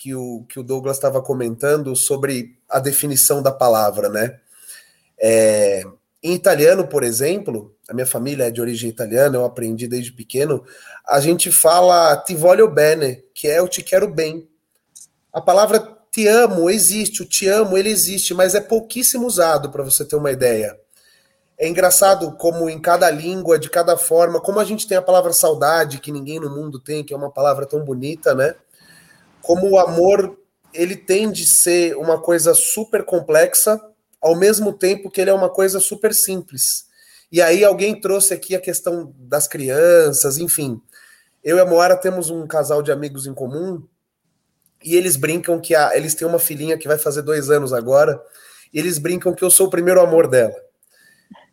que o, que o Douglas estava comentando sobre a definição da palavra, né? É, em italiano, por exemplo, a minha família é de origem italiana, eu aprendi desde pequeno, a gente fala ti voglio bene, que é eu te quero bem. A palavra te amo existe, o te amo ele existe, mas é pouquíssimo usado para você ter uma ideia. É engraçado como em cada língua, de cada forma, como a gente tem a palavra saudade, que ninguém no mundo tem, que é uma palavra tão bonita, né? Como o amor, ele tende a ser uma coisa super complexa, ao mesmo tempo que ele é uma coisa super simples. E aí alguém trouxe aqui a questão das crianças, enfim. Eu e a Moara temos um casal de amigos em comum e eles brincam que a, eles têm uma filhinha que vai fazer dois anos agora e eles brincam que eu sou o primeiro amor dela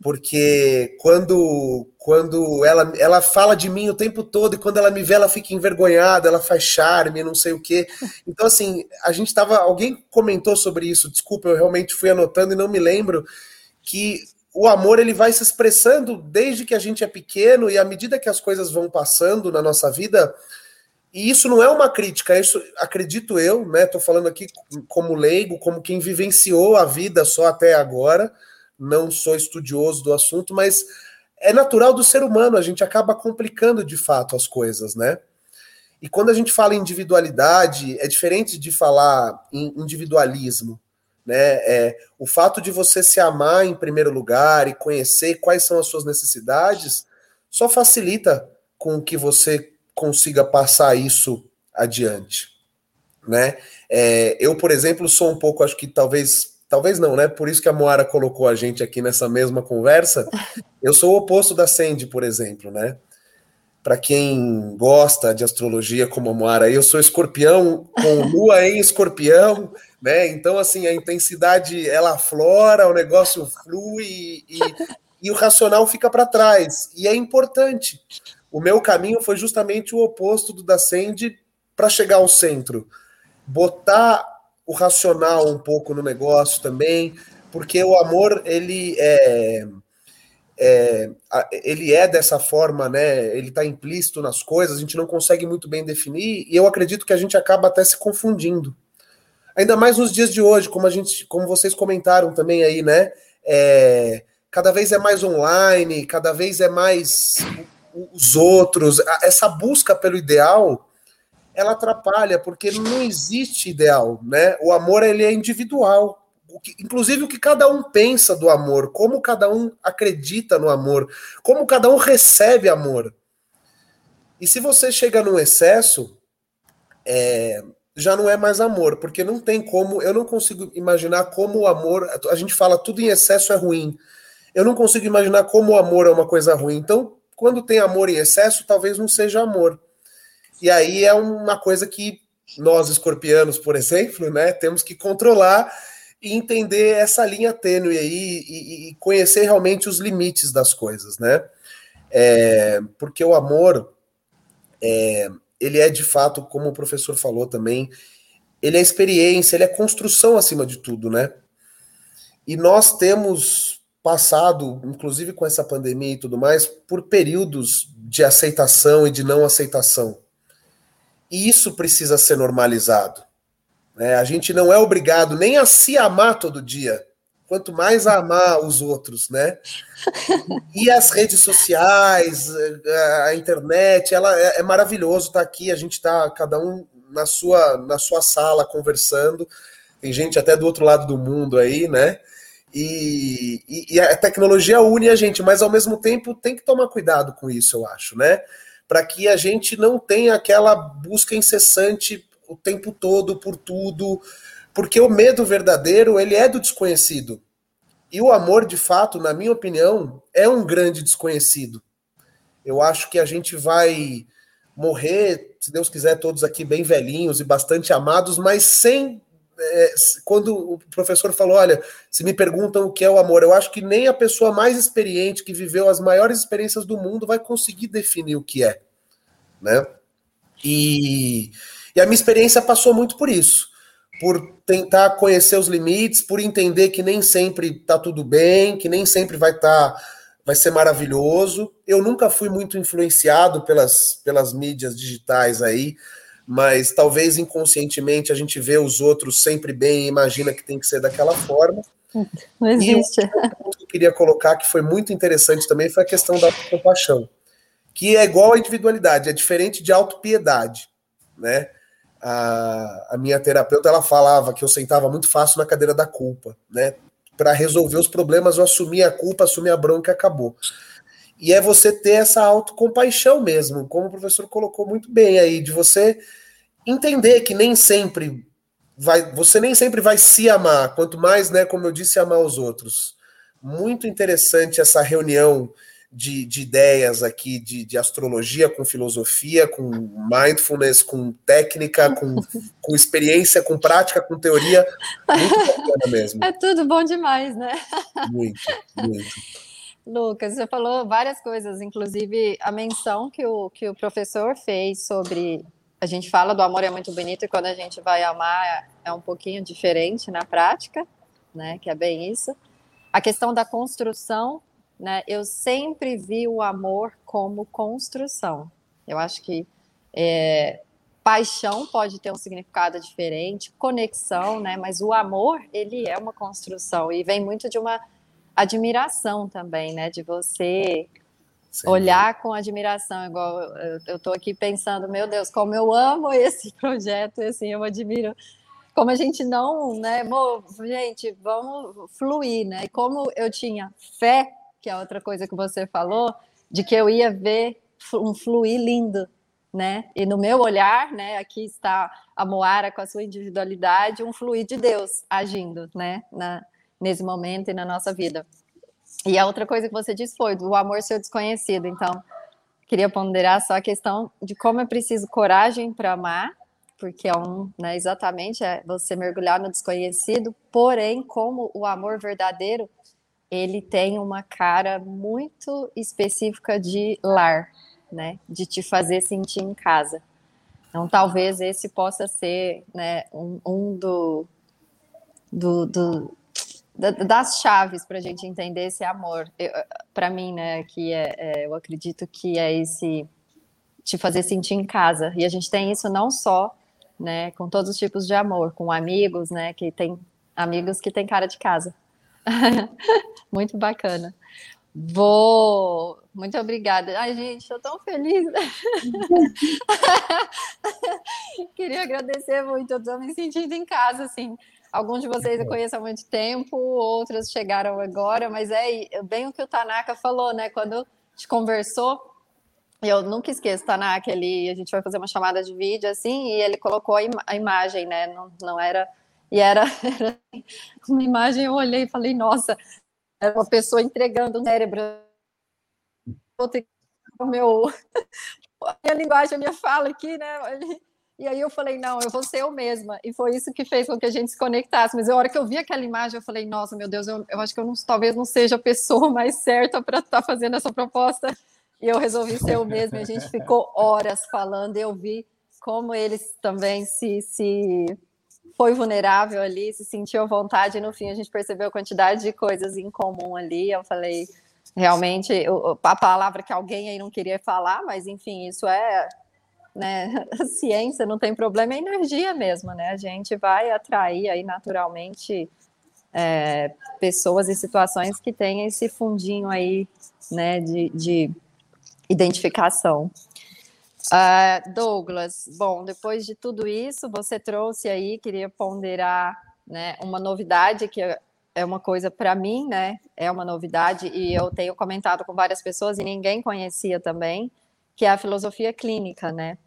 porque quando quando ela, ela fala de mim o tempo todo e quando ela me vê ela fica envergonhada, ela faz charme, não sei o quê. Então assim, a gente tava, alguém comentou sobre isso, desculpa, eu realmente fui anotando e não me lembro que o amor ele vai se expressando desde que a gente é pequeno e à medida que as coisas vão passando na nossa vida, e isso não é uma crítica, isso acredito eu, né? Tô falando aqui como leigo, como quem vivenciou a vida só até agora não sou estudioso do assunto, mas é natural do ser humano, a gente acaba complicando de fato as coisas, né? E quando a gente fala em individualidade, é diferente de falar em individualismo, né? É, o fato de você se amar em primeiro lugar e conhecer quais são as suas necessidades só facilita com que você consiga passar isso adiante, né? É, eu, por exemplo, sou um pouco, acho que talvez Talvez não, né? Por isso que a Moara colocou a gente aqui nessa mesma conversa. Eu sou o oposto da Sandy, por exemplo, né? Para quem gosta de astrologia como a Moara, eu sou escorpião com lua em escorpião, né? Então, assim, a intensidade ela aflora, o negócio flui e, e, o racional fica para trás. E é importante. O meu caminho foi justamente o oposto do da Sandy para chegar ao centro. Botar o racional um pouco no negócio também, porque o amor ele é, é ele é dessa forma, né? Ele está implícito nas coisas, a gente não consegue muito bem definir, e eu acredito que a gente acaba até se confundindo. ainda mais nos dias de hoje, como a gente, como vocês comentaram também aí, né? É, cada vez é mais online, cada vez é mais os outros. Essa busca pelo ideal, ela atrapalha, porque não existe ideal, né? O amor ele é individual. O que, inclusive o que cada um pensa do amor, como cada um acredita no amor, como cada um recebe amor. E se você chega num excesso, é, já não é mais amor, porque não tem como, eu não consigo imaginar como o amor, a gente fala tudo em excesso é ruim. Eu não consigo imaginar como o amor é uma coisa ruim. Então, quando tem amor em excesso, talvez não seja amor. E aí é uma coisa que nós escorpianos, por exemplo, né, temos que controlar e entender essa linha tênue aí e, e conhecer realmente os limites das coisas, né? É, porque o amor é, ele é de fato, como o professor falou também, ele é experiência, ele é construção acima de tudo, né? E nós temos passado, inclusive com essa pandemia e tudo mais, por períodos de aceitação e de não aceitação. E isso precisa ser normalizado. Né? A gente não é obrigado nem a se amar todo dia, quanto mais a amar os outros, né? E as redes sociais, a internet, ela é, é maravilhoso estar tá aqui, a gente está cada um na sua na sua sala conversando. Tem gente até do outro lado do mundo aí, né? E, e, e, a tecnologia une a gente, mas ao mesmo tempo tem que tomar cuidado com isso, eu acho, né? Para que a gente não tenha aquela busca incessante o tempo todo por tudo, porque o medo verdadeiro, ele é do desconhecido. E o amor, de fato, na minha opinião, é um grande desconhecido. Eu acho que a gente vai morrer, se Deus quiser, todos aqui bem velhinhos e bastante amados, mas sem. É, quando o professor falou, olha, se me perguntam o que é o amor, eu acho que nem a pessoa mais experiente que viveu as maiores experiências do mundo vai conseguir definir o que é, né? E, e a minha experiência passou muito por isso por tentar conhecer os limites, por entender que nem sempre tá tudo bem, que nem sempre vai estar tá, vai ser maravilhoso. Eu nunca fui muito influenciado pelas, pelas mídias digitais aí, mas talvez inconscientemente a gente vê os outros sempre bem e imagina que tem que ser daquela forma. Não existe. E que eu queria colocar que foi muito interessante também foi a questão da compaixão, que é igual à individualidade, é diferente de autopiedade, né? a, a minha terapeuta ela falava que eu sentava muito fácil na cadeira da culpa, né? Para resolver os problemas, eu assumia a culpa, assumia a bronca e acabou. E é você ter essa autocompaixão mesmo, como o professor colocou muito bem aí, de você entender que nem sempre vai, você nem sempre vai se amar, quanto mais, né, como eu disse, amar os outros. Muito interessante essa reunião de, de ideias aqui de, de, astrologia com filosofia, com mindfulness, com técnica, com, com experiência, com prática, com teoria. Muito bacana mesmo. É tudo bom demais, né? Muito, muito. Lucas, você falou várias coisas, inclusive a menção que o, que o professor fez sobre. A gente fala do amor é muito bonito e quando a gente vai amar é um pouquinho diferente na prática, né? Que é bem isso. A questão da construção né? Eu sempre vi o amor como construção. Eu acho que é, paixão pode ter um significado diferente, conexão, né? Mas o amor ele é uma construção e vem muito de uma admiração também, né? De você Olhar com admiração, igual eu estou aqui pensando, meu Deus, como eu amo esse projeto, assim, eu admiro como a gente não, né, gente, vamos fluir, né? E como eu tinha fé que é outra coisa que você falou, de que eu ia ver um fluir lindo, né? E no meu olhar, né, aqui está a Moara com a sua individualidade, um fluir de Deus agindo, né, na, nesse momento e na nossa vida. E a outra coisa que você disse foi do amor ser desconhecido. Então, queria ponderar só a questão de como é preciso coragem para amar, porque é um, né, exatamente é você mergulhar no desconhecido, porém, como o amor verdadeiro ele tem uma cara muito específica de lar, né? De te fazer sentir em casa. Então, talvez esse possa ser né, um, um do, do, do, das chaves para a gente entender esse amor. Para mim, né, que é, é, eu acredito que é esse te fazer sentir em casa. E a gente tem isso não só né? Com todos os tipos de amor, com amigos, né? Que tem amigos que tem cara de casa. Muito bacana. Vou. Muito obrigada. Ai, gente, estou tão feliz. Queria agradecer muito. Eu estou me sentindo em casa, assim. Alguns de vocês eu conheço há muito tempo, outros chegaram agora, mas é bem o que o Tanaka falou, né? Quando a gente conversou, eu nunca esqueço, Tanaka, ele, a gente vai fazer uma chamada de vídeo, assim, e ele colocou a, im a imagem, né? Não, não era. E era, era uma imagem, eu olhei e falei, nossa, era uma pessoa entregando o cérebro. O meu. A minha linguagem, a minha fala aqui, né? E aí eu falei, não, eu vou ser eu mesma. E foi isso que fez com que a gente se conectasse. Mas a hora que eu vi aquela imagem, eu falei, nossa, meu Deus, eu, eu acho que eu não, talvez não seja a pessoa mais certa para estar tá fazendo essa proposta. E eu resolvi ser eu mesma. E a gente ficou horas falando. E eu vi como eles também se, se foi vulnerável ali, se sentiu à vontade. E no fim, a gente percebeu a quantidade de coisas em comum ali. Eu falei, realmente, a palavra que alguém aí não queria falar, mas enfim, isso é né? A ciência não tem problema, é energia mesmo, né? A gente vai atrair aí naturalmente é, pessoas e situações que têm esse fundinho aí, né, de, de identificação. Uh, Douglas, bom, depois de tudo isso, você trouxe aí, queria ponderar, né, uma novidade que é uma coisa para mim, né, é uma novidade e eu tenho comentado com várias pessoas e ninguém conhecia também, que é a filosofia clínica, né?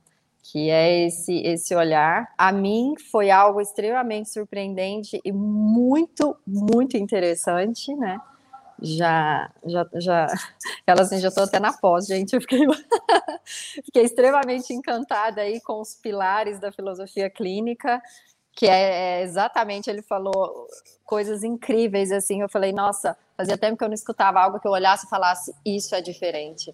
Que é esse esse olhar. A mim foi algo extremamente surpreendente e muito muito interessante, né? Já já já ela assim já estou até na pós, gente. Eu fiquei fiquei extremamente encantada aí com os pilares da filosofia clínica, que é, é exatamente ele falou coisas incríveis assim. Eu falei, nossa, fazia tempo que eu não escutava algo que eu olhasse e falasse isso é diferente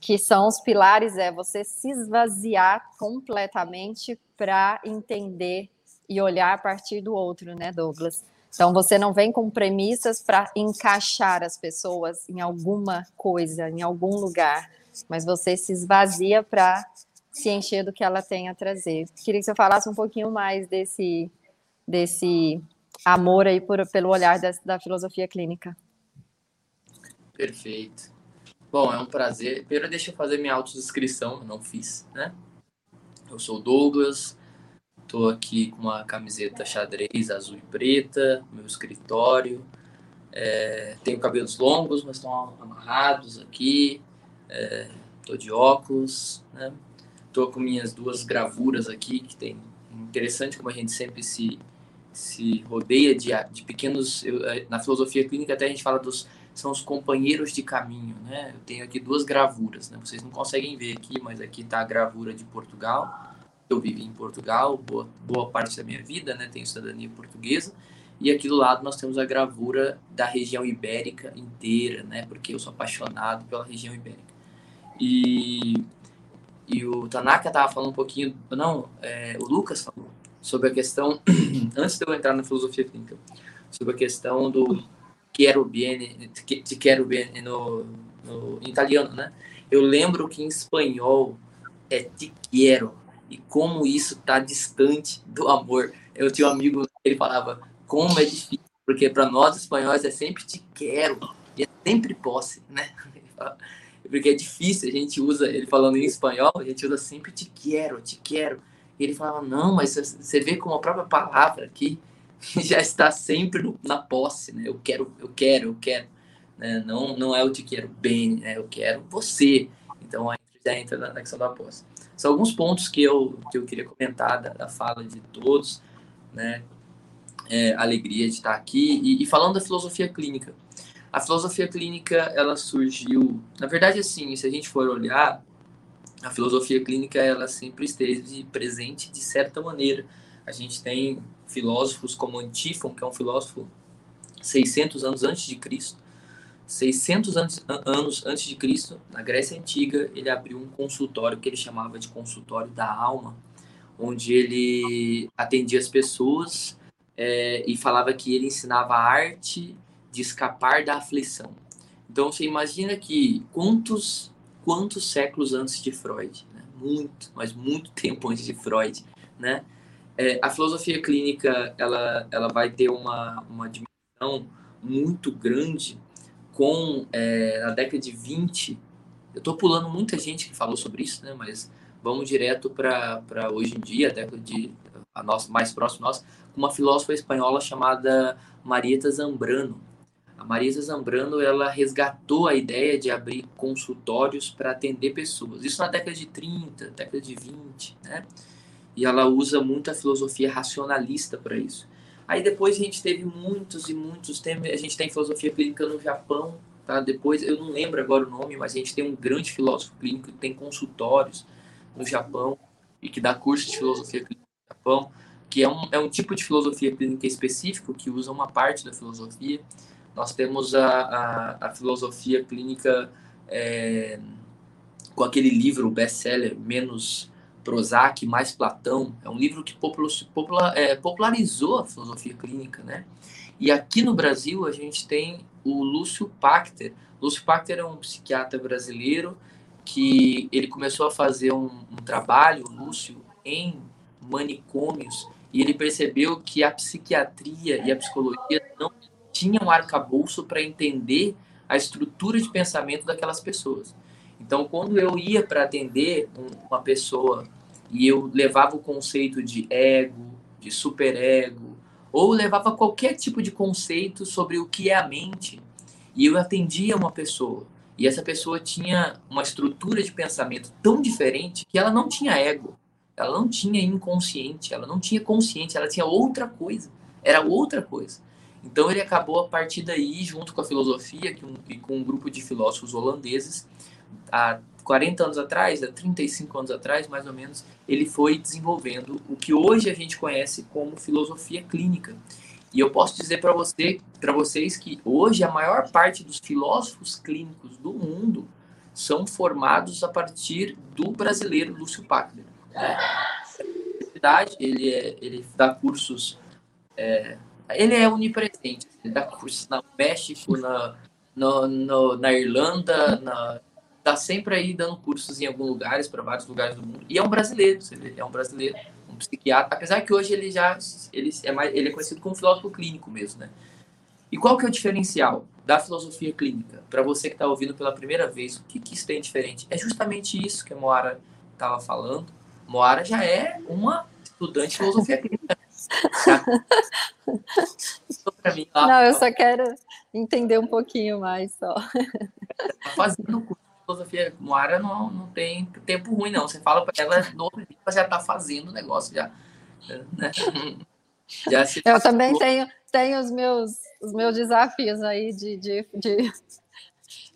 que são os pilares, é você se esvaziar completamente para entender e olhar a partir do outro, né, Douglas? Então você não vem com premissas para encaixar as pessoas em alguma coisa, em algum lugar, mas você se esvazia para se encher do que ela tem a trazer. Queria que você falasse um pouquinho mais desse desse amor aí por, pelo olhar da, da filosofia clínica. Perfeito. Bom, é um prazer. Primeiro, deixa eu fazer minha autodescrição, não fiz, né? Eu sou Douglas, estou aqui com uma camiseta xadrez azul e preta, meu escritório. É, tenho cabelos longos, mas estão amarrados aqui. Estou é, de óculos, né? Estou com minhas duas gravuras aqui, que tem interessante como a gente sempre se, se rodeia de, de pequenos. Eu, é, na filosofia clínica, até a gente fala dos são os companheiros de caminho, né? Eu tenho aqui duas gravuras, né? Vocês não conseguem ver aqui, mas aqui está a gravura de Portugal. Eu vivi em Portugal boa, boa parte da minha vida, né? Tenho cidadania portuguesa. E aqui do lado nós temos a gravura da região ibérica inteira, né? Porque eu sou apaixonado pela região ibérica. E, e o Tanaka estava falando um pouquinho, não, é, o Lucas falou sobre a questão, antes de eu entrar na filosofia clínica, sobre a questão do quero bene, te quero bene no, no italiano, né? Eu lembro que em espanhol é te quero e como isso tá distante do amor. Eu tinha um amigo ele falava como é difícil, porque para nós espanhóis é sempre te quero e é sempre posse, né? Porque é difícil, a gente usa, ele falando em espanhol, a gente usa sempre te quero, te quero. E ele falava, não, mas você vê como a própria palavra aqui, já está sempre no, na posse, né? Eu quero, eu quero, eu quero. Né? Não, não é eu te quero bem, né? Eu quero você. Então aí já entra na, na questão da posse. São alguns pontos que eu, que eu queria comentar da, da fala de todos, né? É, alegria de estar aqui e, e, falando da filosofia clínica. A filosofia clínica ela surgiu, na verdade, assim, se a gente for olhar, a filosofia clínica ela sempre esteve presente de certa maneira. A gente tem filósofos como Antífon, que é um filósofo 600 anos antes de Cristo. 600 anos, anos antes de Cristo, na Grécia Antiga, ele abriu um consultório que ele chamava de consultório da alma, onde ele atendia as pessoas é, e falava que ele ensinava a arte de escapar da aflição. Então você imagina que quantos quantos séculos antes de Freud, né? muito, mas muito tempo antes de Freud, né? É, a filosofia clínica ela, ela vai ter uma, uma dimensão muito grande com é, a década de 20. Eu estou pulando muita gente que falou sobre isso, né? mas vamos direto para hoje em dia, a década de a nossa, mais próximo nossa, uma filósofa espanhola chamada Marieta Zambrano. A Marieta Zambrano ela resgatou a ideia de abrir consultórios para atender pessoas. Isso na década de 30, década de 20, né? E ela usa muito a filosofia racionalista para isso. Aí depois a gente teve muitos e muitos temas. A gente tem filosofia clínica no Japão, tá? Depois, eu não lembro agora o nome, mas a gente tem um grande filósofo clínico que tem consultórios no Japão e que dá curso de filosofia clínica no Japão, que é um, é um tipo de filosofia clínica específico que usa uma parte da filosofia. Nós temos a, a, a filosofia clínica é, com aquele livro best-seller, Menos Prozac, mais Platão. É um livro que é, popularizou a filosofia clínica, né? E aqui no Brasil a gente tem o Lúcio Pachter. Lúcio Pachter é um psiquiatra brasileiro que ele começou a fazer um, um trabalho, Lúcio, em manicômios e ele percebeu que a psiquiatria e a psicologia não tinham arcabouço para entender a estrutura de pensamento daquelas pessoas. Então, quando eu ia para atender uma pessoa e eu levava o conceito de ego, de superego, ou levava qualquer tipo de conceito sobre o que é a mente, e eu atendia uma pessoa, e essa pessoa tinha uma estrutura de pensamento tão diferente que ela não tinha ego, ela não tinha inconsciente, ela não tinha consciente, ela tinha outra coisa, era outra coisa. Então ele acabou a partir daí, junto com a filosofia que um, e com um grupo de filósofos holandeses, há 40 anos atrás, há 35 anos atrás, mais ou menos, ele foi desenvolvendo o que hoje a gente conhece como filosofia clínica. E eu posso dizer para você, para vocês que hoje a maior parte dos filósofos clínicos do mundo são formados a partir do brasileiro Lúcio Packner. Ele, é, ele dá cursos, é, ele é onipresente, ele dá cursos no México, na, no, no, na Irlanda, na, tá sempre aí dando cursos em alguns lugares, para vários lugares do mundo. E é um brasileiro, você vê, é um brasileiro, um psiquiatra, apesar que hoje ele já ele é, mais, ele é conhecido como filósofo clínico mesmo, né? E qual que é o diferencial da filosofia clínica? Para você que está ouvindo pela primeira vez, o que, que isso tem diferente? É justamente isso que a Moara estava falando. Moara já é uma estudante de filosofia clínica. mim, Não, eu só quero entender um pouquinho mais só. Tá fazendo curso filosofia Moara não, não tem tempo ruim, não. Você fala para ela, no outro dia ela já está fazendo o negócio, já. Né? já se Eu também tenho, tenho os, meus, os meus desafios aí de, de, de,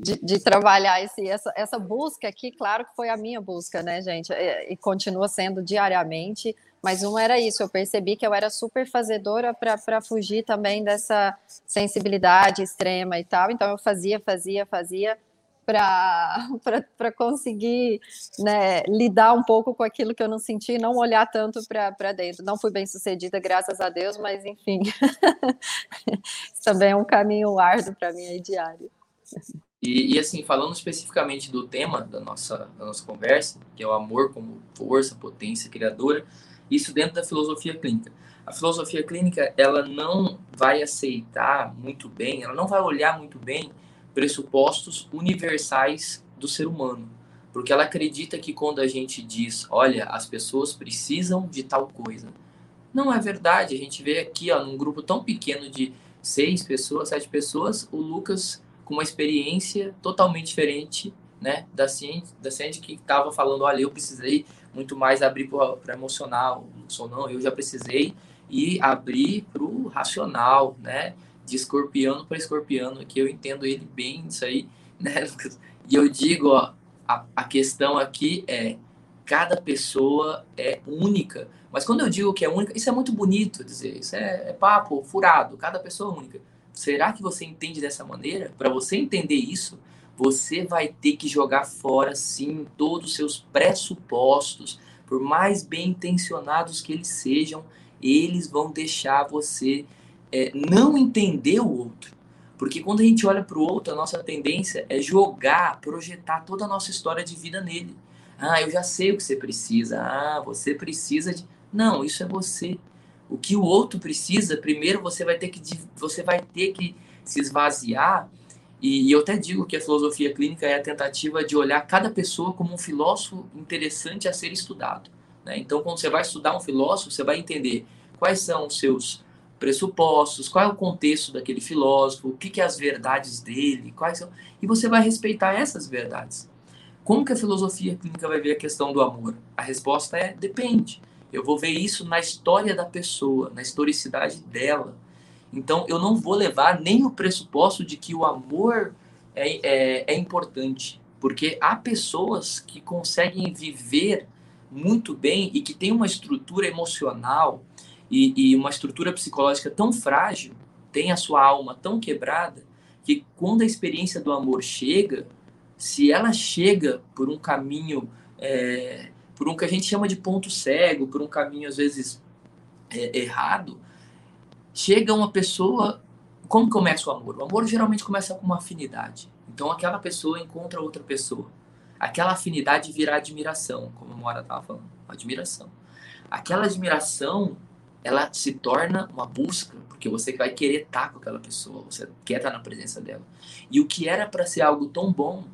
de, de trabalhar esse, essa, essa busca aqui, claro que foi a minha busca, né, gente? E, e continua sendo diariamente. Mas um era isso, eu percebi que eu era super fazedora para fugir também dessa sensibilidade extrema e tal. Então eu fazia, fazia, fazia para conseguir né, lidar um pouco com aquilo que eu não senti, não olhar tanto para dentro. Não fui bem sucedida, graças a Deus, mas enfim, também é um caminho árduo para mim aí diário. E, e, assim, falando especificamente do tema da nossa, da nossa conversa, que é o amor como força, potência criadora, isso dentro da filosofia clínica. A filosofia clínica, ela não vai aceitar muito bem, ela não vai olhar muito bem pressupostos universais do ser humano. Porque ela acredita que quando a gente diz, olha, as pessoas precisam de tal coisa, não é verdade. A gente vê aqui, ó, num grupo tão pequeno de seis pessoas, sete pessoas, o Lucas com uma experiência totalmente diferente, né, da ciente, da ciente que estava falando, olha, eu precisei muito mais abrir para emocional, ou não, eu já precisei e abrir para o racional, né? De escorpiano para escorpiano, que eu entendo ele bem isso aí, né? E eu digo, ó, a, a questão aqui é cada pessoa é única. Mas quando eu digo que é única, isso é muito bonito dizer, isso é, é papo furado, cada pessoa é única. Será que você entende dessa maneira? Para você entender isso, você vai ter que jogar fora, sim, todos os seus pressupostos, por mais bem intencionados que eles sejam, eles vão deixar você é, não entender o outro. Porque quando a gente olha para o outro, a nossa tendência é jogar, projetar toda a nossa história de vida nele. Ah, eu já sei o que você precisa. Ah, você precisa de. Não, isso é você. O que o outro precisa, primeiro você vai ter que você vai ter que se esvaziar. E, e eu até digo que a filosofia clínica é a tentativa de olhar cada pessoa como um filósofo interessante a ser estudado. Né? Então, quando você vai estudar um filósofo, você vai entender quais são os seus pressupostos, qual é o contexto daquele filósofo, o que, que é as verdades dele, quais são, e você vai respeitar essas verdades. Como que a filosofia clínica vai ver a questão do amor? A resposta é depende. Eu vou ver isso na história da pessoa, na historicidade dela. Então, eu não vou levar nem o pressuposto de que o amor é, é, é importante, porque há pessoas que conseguem viver muito bem e que têm uma estrutura emocional e, e uma estrutura psicológica tão frágil, tem a sua alma tão quebrada, que quando a experiência do amor chega, se ela chega por um caminho, é, por um que a gente chama de ponto cego, por um caminho às vezes é, errado, chega uma pessoa. Como começa o amor? O amor geralmente começa com uma afinidade. Então aquela pessoa encontra outra pessoa. Aquela afinidade vira admiração, como a Mora estava falando. Admiração. Aquela admiração ela se torna uma busca, porque você vai querer estar com aquela pessoa, você quer estar na presença dela. E o que era para ser algo tão bom,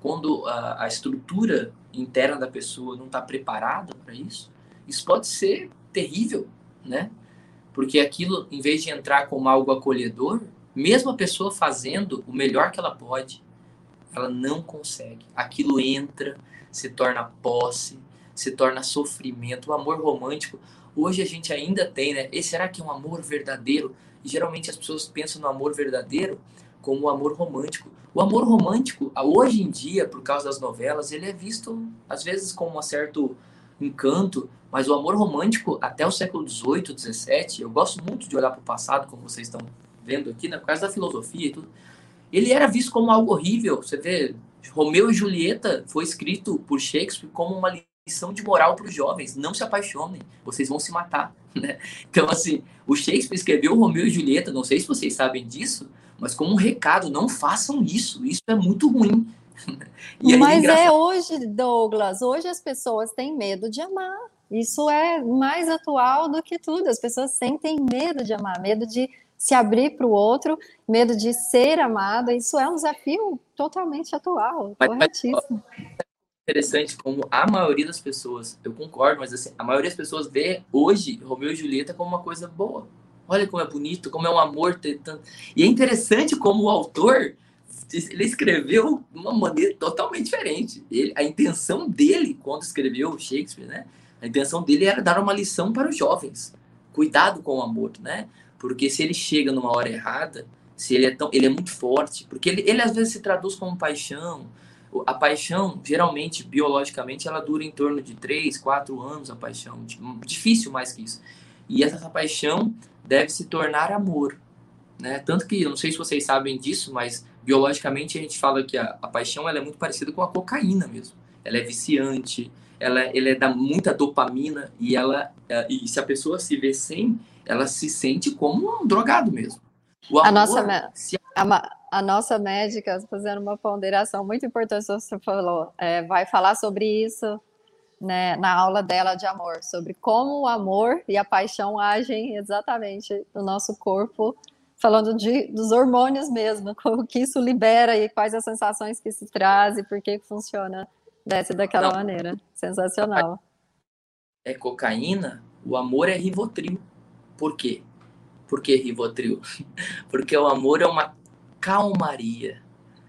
quando a, a estrutura interna da pessoa não está preparada para isso, isso pode ser terrível, né? Porque aquilo, em vez de entrar como algo acolhedor, mesmo a pessoa fazendo o melhor que ela pode, ela não consegue. Aquilo entra, se torna posse, se torna sofrimento. O amor romântico, hoje a gente ainda tem, né? E será que é um amor verdadeiro? E geralmente as pessoas pensam no amor verdadeiro como o amor romântico. O amor romântico, hoje em dia, por causa das novelas, ele é visto às vezes com um certo encanto, mas o amor romântico até o século XVIII, XVII, eu gosto muito de olhar para o passado, como vocês estão vendo aqui, né, por causa da filosofia e tudo, ele era visto como algo horrível. Você vê, Romeu e Julieta foi escrito por Shakespeare como uma lição de moral para os jovens. Não se apaixonem, vocês vão se matar. Né? Então, assim, o Shakespeare escreveu Romeu e Julieta, não sei se vocês sabem disso, mas como um recado, não façam isso, isso é muito ruim. Aí, mas é, é hoje, Douglas, hoje as pessoas têm medo de amar. Isso é mais atual do que tudo. As pessoas sentem medo de amar, medo de se abrir para o outro, medo de ser amado. Isso é um desafio totalmente atual, mas, corretíssimo. Mas, interessante como a maioria das pessoas, eu concordo, mas assim, a maioria das pessoas vê hoje Romeu e Julieta como uma coisa boa. Olha como é bonito, como é um amor. E é interessante como o autor ele escreveu de uma maneira totalmente diferente. Ele, a intenção dele, quando escreveu Shakespeare, né? A intenção dele era dar uma lição para os jovens. Cuidado com o amor, né? Porque se ele chega numa hora errada, se ele é tão, ele é muito forte, porque ele, ele às vezes se traduz como paixão, a paixão, geralmente, biologicamente, ela dura em torno de 3, 4 anos, a paixão. Difícil mais que isso. E essa paixão deve se tornar amor. Né? Tanto que, eu não sei se vocês sabem disso, mas biologicamente a gente fala que a, a paixão ela é muito parecida com a cocaína mesmo. Ela é viciante, ela, ela é da muita dopamina e ela é, e se a pessoa se vê sem, ela se sente como um drogado mesmo. Amor, a nossa se... a, a nossa médica fazendo uma ponderação muito importante, você falou, é, vai falar sobre isso né, na aula dela de amor, sobre como o amor e a paixão agem exatamente no nosso corpo, falando de, dos hormônios mesmo, como que isso libera e quais as sensações que se traz e por que funciona dessa daquela Não. maneira. Sensacional. É cocaína, o amor é Rivotril. Por quê? Por que Rivotril? Porque o amor é uma calmaria.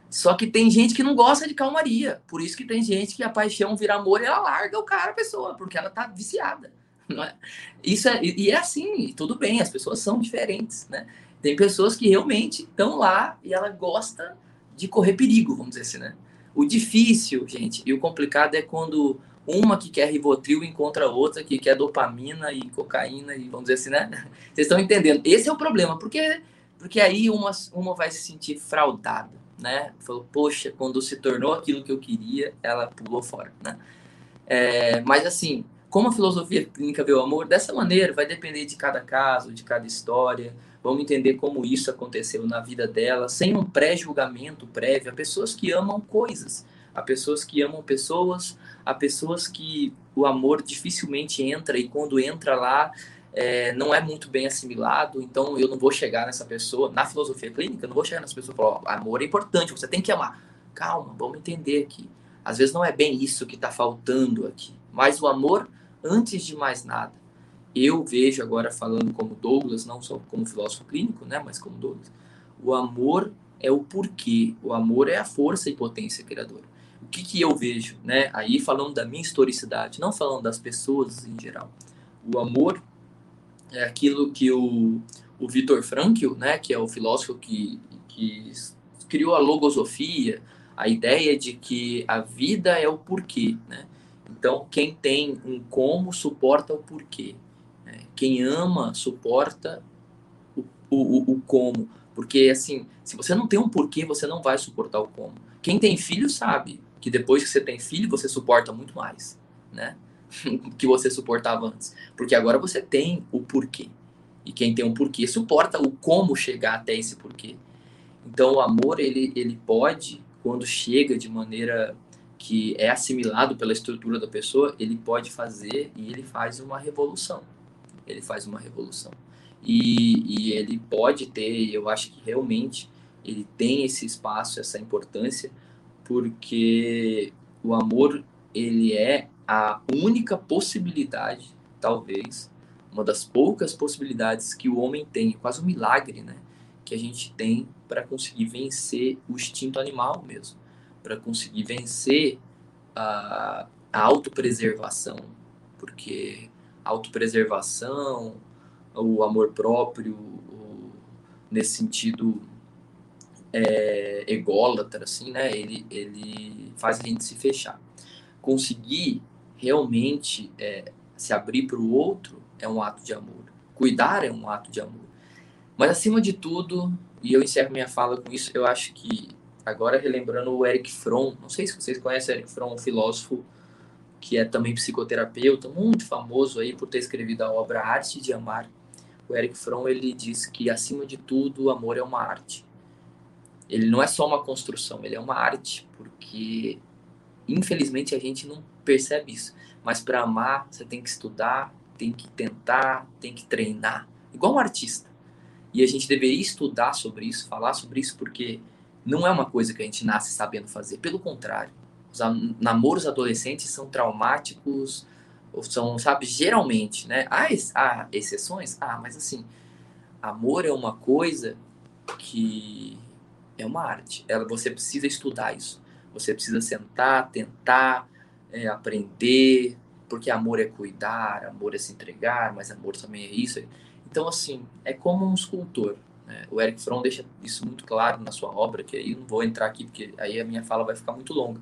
Só que tem gente que não gosta de calmaria. Por isso que tem gente que a paixão vira amor e ela larga o cara, a pessoa, porque ela tá viciada. É? Isso é, e é assim, tudo bem, as pessoas são diferentes, né? Tem pessoas que realmente estão lá e ela gosta de correr perigo, vamos dizer assim, né? O difícil, gente, e o complicado é quando uma que quer Rivotril encontra outra que quer dopamina e cocaína e vamos dizer assim, né? Vocês estão entendendo? Esse é o problema, porque porque aí uma, uma vai se sentir fraudada, né? Falou, poxa, quando se tornou aquilo que eu queria, ela pulou fora, né? É, mas assim, como a filosofia clínica vê o amor, dessa maneira vai depender de cada caso, de cada história. Vamos entender como isso aconteceu na vida dela, sem um pré-julgamento prévio. Há pessoas que amam coisas, há pessoas que amam pessoas, há pessoas que o amor dificilmente entra e quando entra lá é, não é muito bem assimilado, então eu não vou chegar nessa pessoa, na filosofia clínica, eu não vou chegar nessa pessoa e falar, oh, amor é importante, você tem que amar. Calma, vamos entender aqui. Às vezes não é bem isso que está faltando aqui, mas o amor, antes de mais nada, eu vejo agora falando como Douglas, não só como filósofo clínico, né, mas como Douglas, o amor é o porquê, o amor é a força e potência criadora. O que, que eu vejo, né? Aí falando da minha historicidade, não falando das pessoas em geral. O amor é aquilo que o, o Vitor Frankl, né, que é o filósofo que, que criou a logosofia, a ideia de que a vida é o porquê, né? Então, quem tem um como suporta o porquê. Né? Quem ama suporta o, o, o como. Porque, assim, se você não tem um porquê, você não vai suportar o como. Quem tem filho sabe que depois que você tem filho, você suporta muito mais, né? Que você suportava antes. Porque agora você tem o porquê. E quem tem um porquê suporta o como chegar até esse porquê. Então o amor, ele, ele pode, quando chega de maneira que é assimilado pela estrutura da pessoa, ele pode fazer e ele faz uma revolução. Ele faz uma revolução. E, e ele pode ter, eu acho que realmente ele tem esse espaço, essa importância, porque o amor ele é a única possibilidade, talvez, uma das poucas possibilidades que o homem tem, quase um milagre, né? Que a gente tem para conseguir vencer o instinto animal mesmo, para conseguir vencer a, a autopreservação, porque a autopreservação, o amor próprio, o, nesse sentido é, ególatra, assim, né? Ele, ele faz a gente se fechar. Conseguir realmente é, se abrir para o outro é um ato de amor. Cuidar é um ato de amor. Mas acima de tudo, e eu encerro minha fala com isso, eu acho que agora relembrando o Eric Fromm, não sei se vocês conhecem o Eric Fromm, um filósofo que é também psicoterapeuta, muito famoso aí por ter escrevido a obra Arte de Amar. O Eric Fromm ele diz que acima de tudo o amor é uma arte. Ele não é só uma construção, ele é uma arte, porque infelizmente a gente não percebe isso. Mas para amar, você tem que estudar, tem que tentar, tem que treinar, igual um artista. E a gente deveria estudar sobre isso, falar sobre isso, porque não é uma coisa que a gente nasce sabendo fazer. Pelo contrário, os namoros adolescentes são traumáticos, são, sabe, geralmente, né? Há, há exceções? Ah, mas assim, amor é uma coisa que é uma arte. Ela, você precisa estudar isso. Você precisa sentar, tentar, é, aprender, porque amor é cuidar, amor é se entregar, mas amor também é isso. Então, assim, é como um escultor. Né? O Eric Fromm deixa isso muito claro na sua obra, que aí não vou entrar aqui, porque aí a minha fala vai ficar muito longa.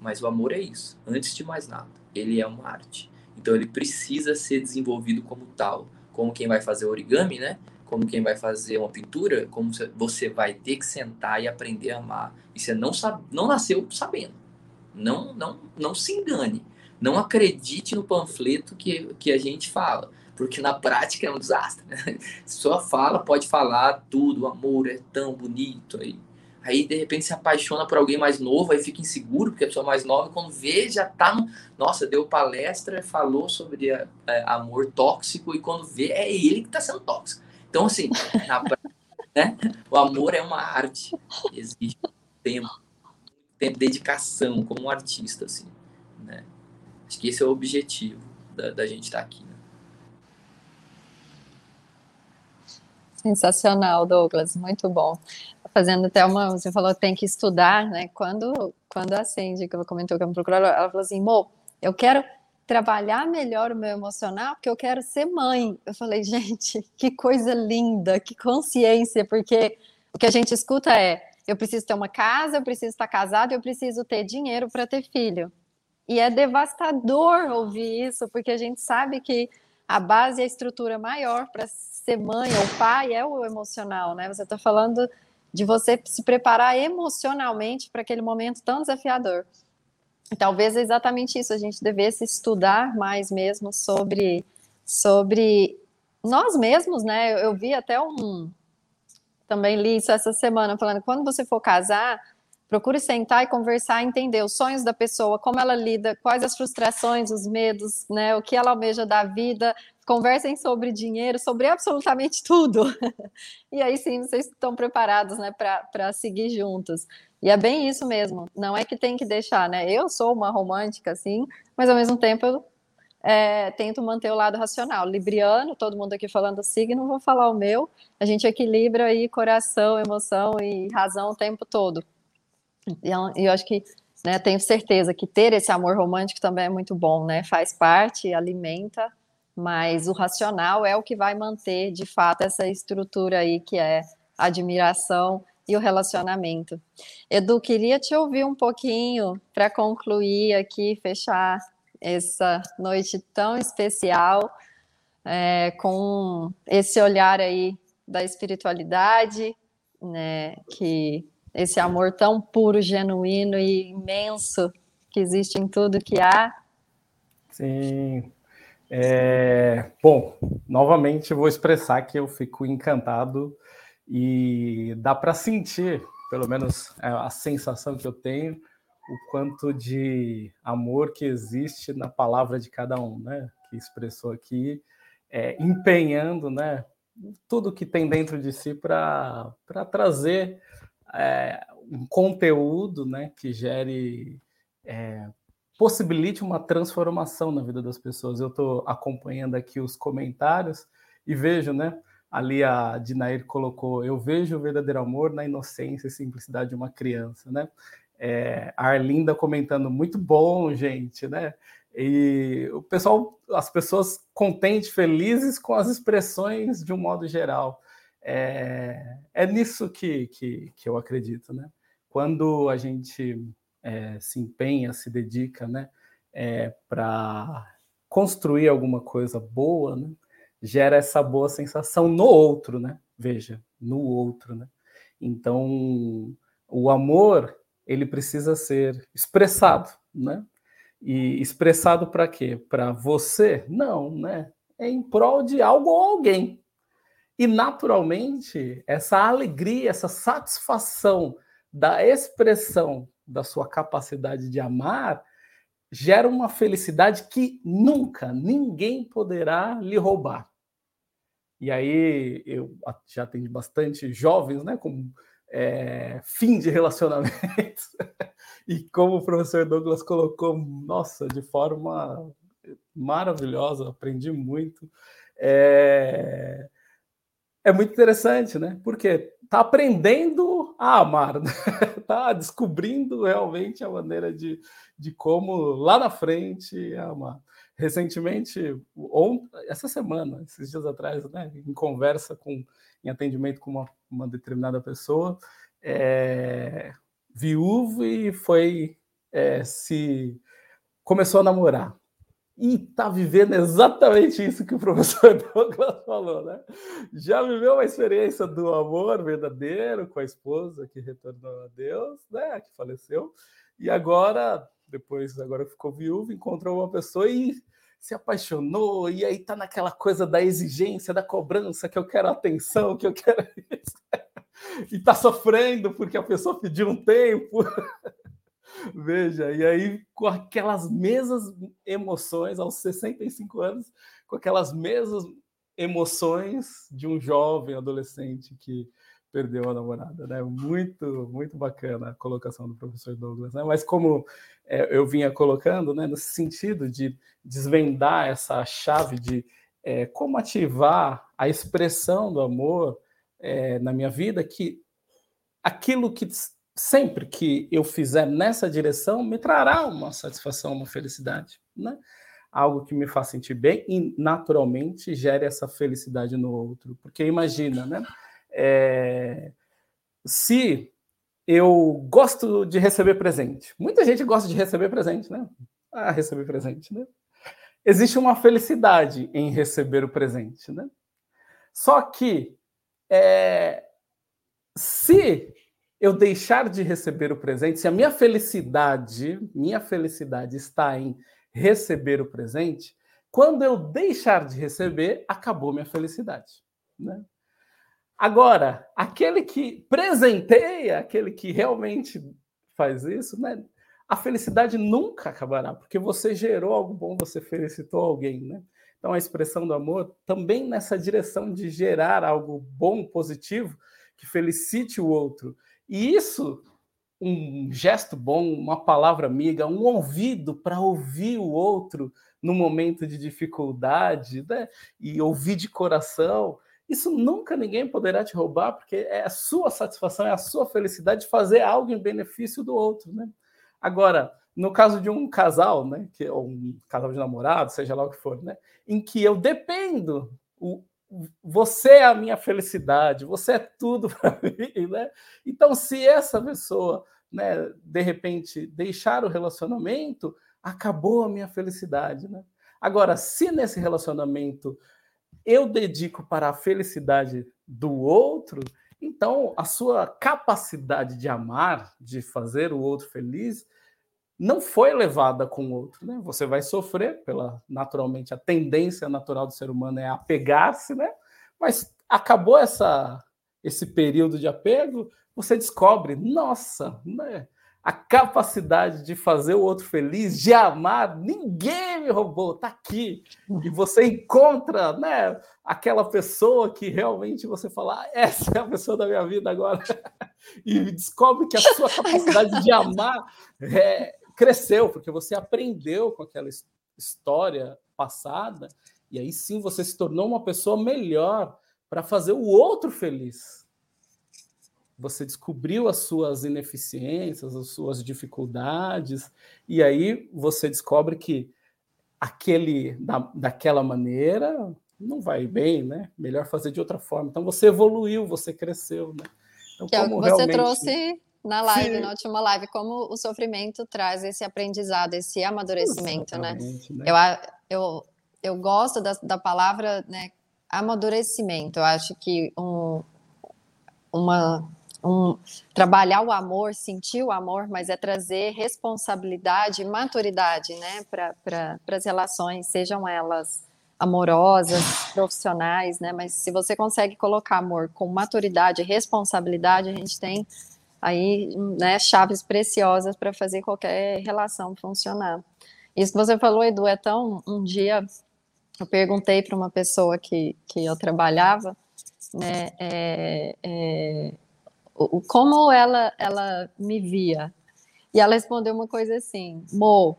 Mas o amor é isso, antes de mais nada. Ele é uma arte. Então, ele precisa ser desenvolvido como tal. Como quem vai fazer origami, né? Como quem vai fazer uma pintura, como você vai ter que sentar e aprender a amar. E você não, sabe, não nasceu sabendo. Não, não, não se engane. Não acredite no panfleto que, que a gente fala, porque na prática é um desastre. Né? Só fala, pode falar tudo, o amor é tão bonito aí. Aí, de repente, se apaixona por alguém mais novo, aí fica inseguro, porque a pessoa mais nova, quando vê, já tá no... Nossa, deu palestra, falou sobre é, amor tóxico, e quando vê, é ele que tá sendo tóxico. Então, assim, na prática, né? o amor é uma arte. Existe tempo tempo, dedicação como um artista, assim, né? Acho que esse é o objetivo da, da gente estar tá aqui. Né? Sensacional, Douglas, muito bom. Fazendo até uma, você falou tem que estudar, né? Quando, quando a Cindy, que comentou que é uma procuradora, ela falou assim, Mo, eu quero trabalhar melhor o meu emocional, porque eu quero ser mãe. Eu falei, gente, que coisa linda, que consciência, porque o que a gente escuta é eu preciso ter uma casa, eu preciso estar casado, eu preciso ter dinheiro para ter filho. E é devastador ouvir isso, porque a gente sabe que a base e a estrutura maior para ser mãe ou pai é o emocional, né? Você está falando de você se preparar emocionalmente para aquele momento tão desafiador. E talvez é exatamente isso, a gente devesse estudar mais mesmo sobre, sobre nós mesmos, né? Eu vi até um, também li isso essa semana, falando quando você for casar, Procure sentar e conversar, entender os sonhos da pessoa, como ela lida, quais as frustrações, os medos, né, o que ela almeja da vida. Conversem sobre dinheiro, sobre absolutamente tudo. e aí sim vocês estão preparados né, para seguir juntos. E é bem isso mesmo. Não é que tem que deixar, né? Eu sou uma romântica, assim, mas ao mesmo tempo eu é, tento manter o lado racional. Libriano, todo mundo aqui falando signo, vou falar o meu. A gente equilibra aí coração, emoção e razão o tempo todo. E eu acho que, né, tenho certeza que ter esse amor romântico também é muito bom, né? Faz parte, alimenta, mas o racional é o que vai manter, de fato, essa estrutura aí que é admiração e o relacionamento. Edu, queria te ouvir um pouquinho para concluir aqui, fechar essa noite tão especial, é, com esse olhar aí da espiritualidade, né, que esse amor tão puro, genuíno e imenso que existe em tudo que há. Sim. É, bom, novamente vou expressar que eu fico encantado e dá para sentir, pelo menos é a sensação que eu tenho, o quanto de amor que existe na palavra de cada um, né? Que expressou aqui, é, empenhando, né? Tudo que tem dentro de si para trazer é, um conteúdo né, que gere, é, possibilite uma transformação na vida das pessoas. Eu estou acompanhando aqui os comentários e vejo, né? Ali a Dinair colocou: Eu vejo o verdadeiro amor na inocência e simplicidade de uma criança, né? É, a Arlinda comentando: Muito bom, gente, né? E o pessoal, as pessoas contentes, felizes com as expressões de um modo geral. É, é nisso que, que, que eu acredito, né? Quando a gente é, se empenha, se dedica, né, é, para construir alguma coisa boa, né, gera essa boa sensação no outro, né? Veja, no outro, né? Então, o amor ele precisa ser expressado, né? E expressado para quê? Para você? Não, né? É em prol de algo ou alguém, e, naturalmente, essa alegria, essa satisfação da expressão da sua capacidade de amar gera uma felicidade que nunca ninguém poderá lhe roubar. E aí eu já tenho bastante jovens, né, com é, fim de relacionamento. e como o professor Douglas colocou, nossa, de forma maravilhosa, aprendi muito. É, é muito interessante, né? Porque tá aprendendo a amar, né? tá descobrindo realmente a maneira de, de como lá na frente amar. Recentemente, ou essa semana, esses dias atrás, né, em conversa com, em atendimento com uma, uma determinada pessoa, é, viúvo e foi é, se começou a namorar e está vivendo exatamente isso que o professor Douglas falou, né? Já viveu uma experiência do amor verdadeiro com a esposa que retornou a Deus, né? Que faleceu, e agora, depois, agora ficou viúvo, encontrou uma pessoa e se apaixonou, e aí tá naquela coisa da exigência, da cobrança, que eu quero atenção, que eu quero isso. e tá sofrendo porque a pessoa pediu um tempo. Veja, e aí com aquelas mesmas emoções aos 65 anos, com aquelas mesmas emoções de um jovem adolescente que perdeu a namorada, né? Muito, muito bacana a colocação do professor Douglas, né? Mas como é, eu vinha colocando, né, no sentido de desvendar essa chave de é, como ativar a expressão do amor é, na minha vida, que aquilo que sempre que eu fizer nessa direção, me trará uma satisfação, uma felicidade, né? Algo que me faz sentir bem e naturalmente gere essa felicidade no outro. Porque imagina, né? É... Se eu gosto de receber presente, muita gente gosta de receber presente, né? Ah, receber presente, né? Existe uma felicidade em receber o presente, né? Só que é... se eu deixar de receber o presente, se a minha felicidade, minha felicidade está em receber o presente, quando eu deixar de receber, acabou minha felicidade. Né? Agora, aquele que presenteia, aquele que realmente faz isso, né? A felicidade nunca acabará, porque você gerou algo bom, você felicitou alguém, né? Então a expressão do amor também nessa direção de gerar algo bom, positivo, que felicite o outro. E isso um gesto bom, uma palavra amiga, um ouvido para ouvir o outro no momento de dificuldade, né? E ouvir de coração. Isso nunca ninguém poderá te roubar, porque é a sua satisfação, é a sua felicidade de fazer algo em benefício do outro, né? Agora, no caso de um casal, né, que ou um casal de namorado, seja lá o que for, né, em que eu dependo, o, você é a minha felicidade, você é tudo para mim, né? Então, se essa pessoa, né, de repente deixar o relacionamento, acabou a minha felicidade, né? Agora, se nesse relacionamento eu dedico para a felicidade do outro, então a sua capacidade de amar, de fazer o outro feliz, não foi levada com o outro, né? Você vai sofrer pela naturalmente a tendência natural do ser humano é apegar-se, né? Mas acabou essa esse período de apego, você descobre, nossa, né? A capacidade de fazer o outro feliz, de amar, ninguém me roubou, tá aqui. E você encontra, né, aquela pessoa que realmente você fala, ah, essa é a pessoa da minha vida agora. e descobre que a sua capacidade de amar é, cresceu, porque você aprendeu com aquela história passada, e aí sim você se tornou uma pessoa melhor para fazer o outro feliz você descobriu as suas ineficiências, as suas dificuldades, e aí você descobre que aquele da, daquela maneira não vai bem, né? Melhor fazer de outra forma. Então você evoluiu, você cresceu, né? Então, que é o que você realmente... trouxe na live, Sim. na última live, como o sofrimento traz esse aprendizado, esse amadurecimento, né? né? Eu, eu, eu gosto da, da palavra né, amadurecimento. Eu acho que um, uma um, trabalhar o amor, sentir o amor, mas é trazer responsabilidade e maturidade né, para pra, as relações, sejam elas amorosas, profissionais, né? Mas se você consegue colocar amor com maturidade e responsabilidade, a gente tem aí né, chaves preciosas para fazer qualquer relação funcionar. Isso que você falou, Edu, é tão. Um dia eu perguntei para uma pessoa que, que eu trabalhava, né? É, é, o, como ela, ela me via. E ela respondeu uma coisa assim: Mo,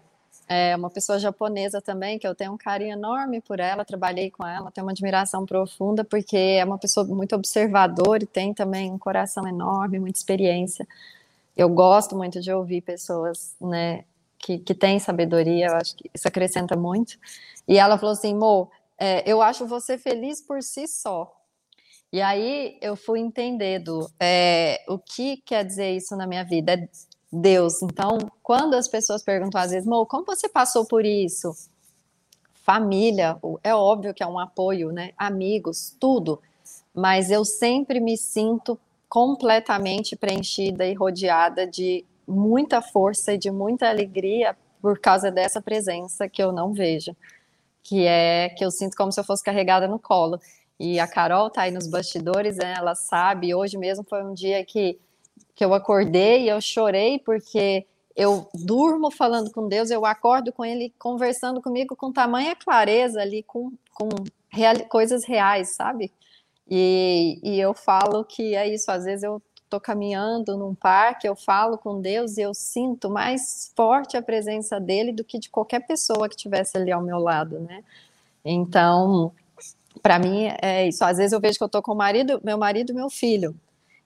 é uma pessoa japonesa também, que eu tenho um carinho enorme por ela, trabalhei com ela, tenho uma admiração profunda, porque é uma pessoa muito observadora e tem também um coração enorme, muita experiência. Eu gosto muito de ouvir pessoas, né, que, que têm sabedoria, eu acho que isso acrescenta muito. E ela falou assim: Mo, é, eu acho você feliz por si só. E aí eu fui entendendo é, o que quer dizer isso na minha vida. É Deus. Então, quando as pessoas perguntam às vezes, Mo, como você passou por isso? Família, é óbvio que é um apoio, né? Amigos, tudo. Mas eu sempre me sinto completamente preenchida e rodeada de muita força e de muita alegria por causa dessa presença que eu não vejo, que é que eu sinto como se eu fosse carregada no colo. E a Carol tá aí nos bastidores, né? Ela sabe. Hoje mesmo foi um dia que, que eu acordei e eu chorei porque eu durmo falando com Deus, eu acordo com Ele conversando comigo com tamanha clareza ali, com, com real, coisas reais, sabe? E, e eu falo que é isso. Às vezes eu tô caminhando num parque, eu falo com Deus e eu sinto mais forte a presença dele do que de qualquer pessoa que tivesse ali ao meu lado, né? Então, para mim é isso. Às vezes eu vejo que eu tô com o marido, meu marido e meu filho.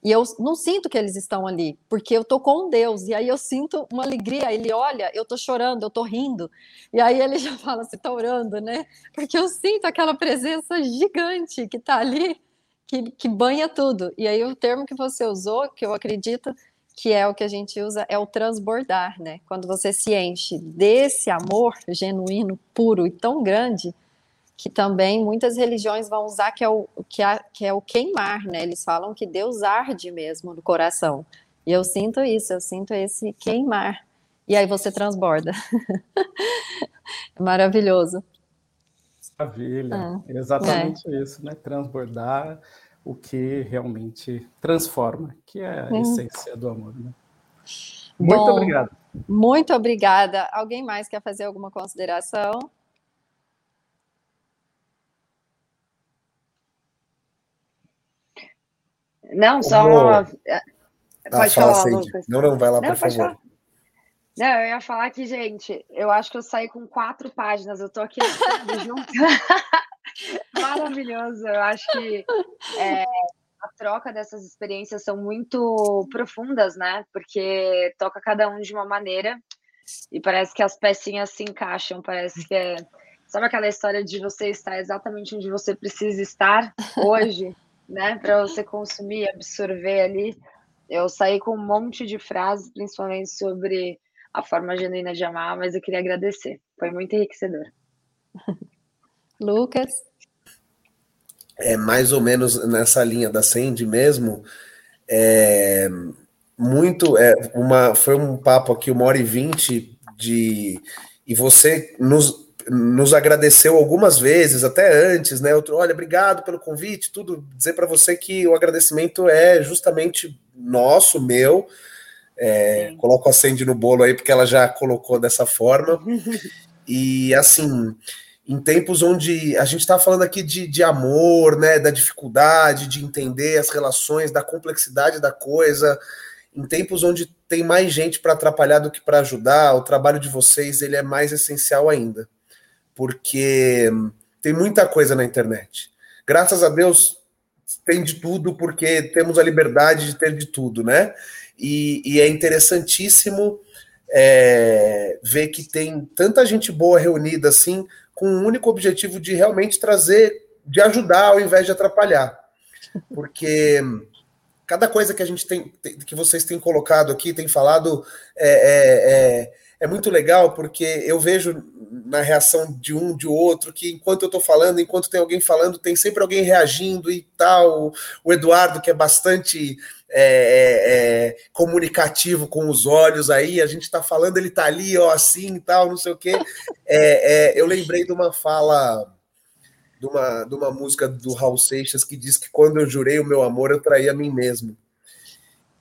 E eu não sinto que eles estão ali, porque eu tô com Deus. E aí eu sinto uma alegria. Ele olha, eu tô chorando, eu tô rindo. E aí ele já fala, você tá orando, né? Porque eu sinto aquela presença gigante que tá ali, que, que banha tudo. E aí o termo que você usou, que eu acredito que é o que a gente usa, é o transbordar, né? Quando você se enche desse amor genuíno, puro e tão grande, que também muitas religiões vão usar que é o que é, que é o queimar, né? Eles falam que Deus arde mesmo no coração. E eu sinto isso, eu sinto esse queimar. E aí você transborda. Maravilhoso. Maravilha. Ah, Exatamente é. isso, né? Transbordar o que realmente transforma, que é a hum. essência do amor, né? Muito Bom, obrigado. Muito obrigada. Alguém mais quer fazer alguma consideração? Não, só. Amor. É, Ah, Pode fala, falar, Sandy. Lucas. Não, não, vai lá, Não, por favor. falar. Não, eu ia falar que, gente, eu acho que eu saí com quatro páginas. Eu tô aqui junto. Maravilhoso. Eu acho que é, a troca dessas experiências são muito profundas, né? Porque toca cada um de uma maneira e parece que as pecinhas se encaixam. Parece que é. Sabe aquela história de você estar exatamente onde você precisa estar hoje, né? Para você consumir, absorver ali. Eu saí com um monte de frases, principalmente sobre a forma genuína de amar, mas eu queria agradecer. Foi muito enriquecedor. Lucas? é mais ou menos nessa linha da Sandy mesmo. É, muito, é, uma, foi um papo aqui, uma hora e vinte de. E você nos, nos agradeceu algumas vezes, até antes, né? Outro, olha, obrigado pelo convite, tudo. Dizer para você que o agradecimento é justamente nosso, meu. É, coloco a Sandy no bolo aí, porque ela já colocou dessa forma. E assim, em tempos onde a gente está falando aqui de, de amor, né, da dificuldade de entender as relações, da complexidade da coisa, em tempos onde tem mais gente para atrapalhar do que para ajudar, o trabalho de vocês ele é mais essencial ainda, porque tem muita coisa na internet. Graças a Deus tem de tudo, porque temos a liberdade de ter de tudo, né? E, e é interessantíssimo é, ver que tem tanta gente boa reunida assim, com o único objetivo de realmente trazer, de ajudar ao invés de atrapalhar. Porque cada coisa que a gente tem, que vocês têm colocado aqui, têm falado, é, é, é, é muito legal, porque eu vejo na reação de um, de outro, que enquanto eu estou falando, enquanto tem alguém falando, tem sempre alguém reagindo e tal. O Eduardo, que é bastante é, é, comunicativo com os olhos aí, a gente está falando, ele está ali, ó, assim e tal, não sei o quê. É, eu lembrei de uma fala, de uma, de uma música do Raul Seixas que diz que quando eu jurei o meu amor, eu traí a mim mesmo.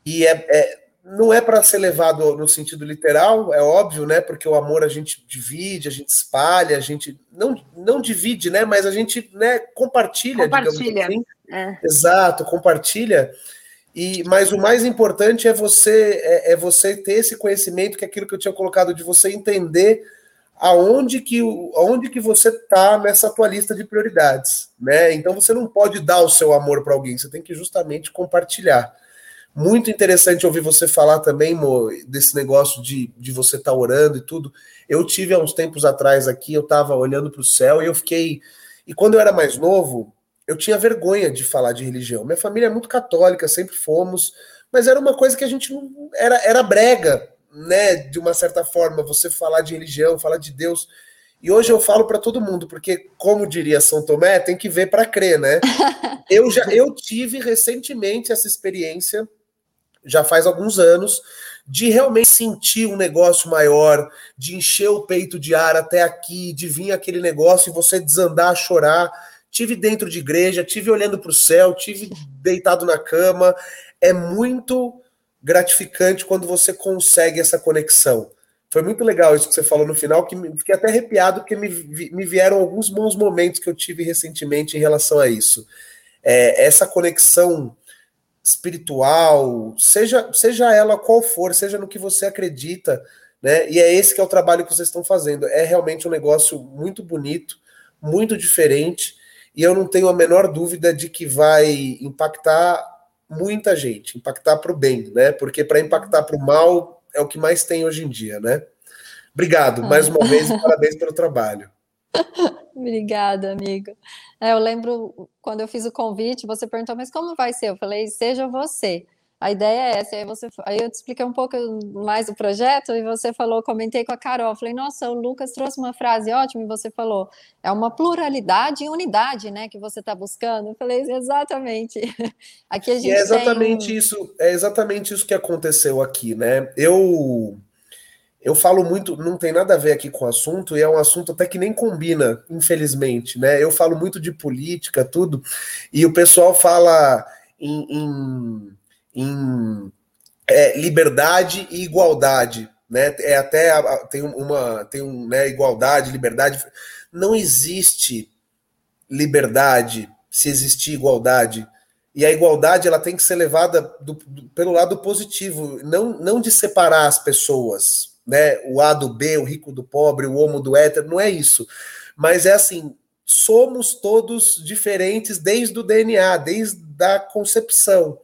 E é, não é para ser levado no sentido literal, é óbvio, né? Porque o amor a gente divide, a gente espalha, a gente não, não divide, né? Mas a gente né, compartilha, compartilha. Assim. É. Exato, compartilha. E, mas o mais importante é você é, é, você ter esse conhecimento, que é aquilo que eu tinha colocado, de você entender aonde que, aonde que você está nessa tua lista de prioridades. Né? Então você não pode dar o seu amor para alguém, você tem que justamente compartilhar. Muito interessante ouvir você falar também, Mo, desse negócio de, de você estar tá orando e tudo. Eu tive há uns tempos atrás aqui, eu estava olhando para o céu e eu fiquei. E quando eu era mais novo, eu tinha vergonha de falar de religião. Minha família é muito católica, sempre fomos, mas era uma coisa que a gente não. Era, era brega, né? De uma certa forma, você falar de religião, falar de Deus. E hoje eu falo para todo mundo, porque, como diria São Tomé, tem que ver para crer, né? eu já eu tive recentemente essa experiência já faz alguns anos, de realmente sentir um negócio maior, de encher o peito de ar até aqui, de vir aquele negócio e você desandar a chorar. Tive dentro de igreja, tive olhando para o céu, tive deitado na cama. É muito gratificante quando você consegue essa conexão. Foi muito legal isso que você falou no final, que fiquei até arrepiado, porque me, me vieram alguns bons momentos que eu tive recentemente em relação a isso. É, essa conexão espiritual, seja, seja ela qual for, seja no que você acredita, né? E é esse que é o trabalho que vocês estão fazendo. É realmente um negócio muito bonito, muito diferente, e eu não tenho a menor dúvida de que vai impactar muita gente, impactar para o bem, né? Porque para impactar para o mal é o que mais tem hoje em dia, né? Obrigado mais uma vez e parabéns pelo trabalho. Obrigada, amigo. É, eu lembro quando eu fiz o convite, você perguntou, mas como vai ser? Eu falei, seja você. A ideia é essa. Aí, você, aí eu te expliquei um pouco mais do projeto e você falou, comentei com a Carol. Eu falei, nossa, o Lucas trouxe uma frase ótima e você falou, é uma pluralidade e unidade, né, que você está buscando. Eu falei, exatamente. Aqui a gente e é exatamente um... isso. É exatamente isso que aconteceu aqui, né? Eu eu falo muito, não tem nada a ver aqui com o assunto, e é um assunto até que nem combina, infelizmente, né? Eu falo muito de política, tudo, e o pessoal fala em, em, em é, liberdade e igualdade, né? É até tem uma tem um né, igualdade, liberdade. Não existe liberdade se existir igualdade. E a igualdade ela tem que ser levada do, do, pelo lado positivo, não, não de separar as pessoas, né? O A do B, o rico do pobre, o homo do hétero, não é isso. Mas é assim, somos todos diferentes desde o DNA, desde a concepção.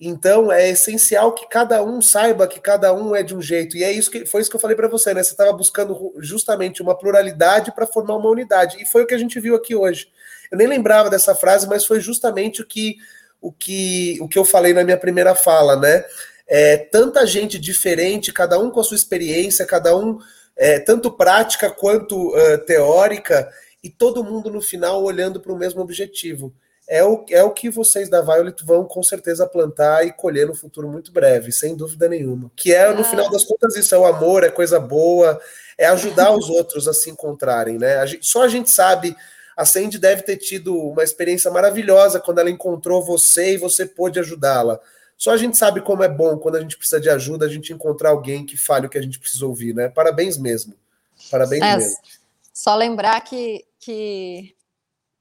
Então é essencial que cada um saiba que cada um é de um jeito. E é isso que foi isso que eu falei para você, né? Você estava buscando justamente uma pluralidade para formar uma unidade. E foi o que a gente viu aqui hoje. Eu nem lembrava dessa frase, mas foi justamente o que o que o que eu falei na minha primeira fala, né? É, tanta gente diferente, cada um com a sua experiência, cada um é, tanto prática quanto uh, teórica, e todo mundo no final olhando para o mesmo objetivo é o, é o que vocês da Violet vão com certeza plantar e colher no futuro muito breve, sem dúvida nenhuma. Que é, no ah. final das contas, isso é o amor, é coisa boa, é ajudar os outros a se encontrarem, né? A gente, só a gente sabe. A Sandy deve ter tido uma experiência maravilhosa quando ela encontrou você e você pôde ajudá-la. Só a gente sabe como é bom quando a gente precisa de ajuda, a gente encontrar alguém que fale o que a gente precisa ouvir, né? Parabéns mesmo. Parabéns é, mesmo. Só lembrar que, que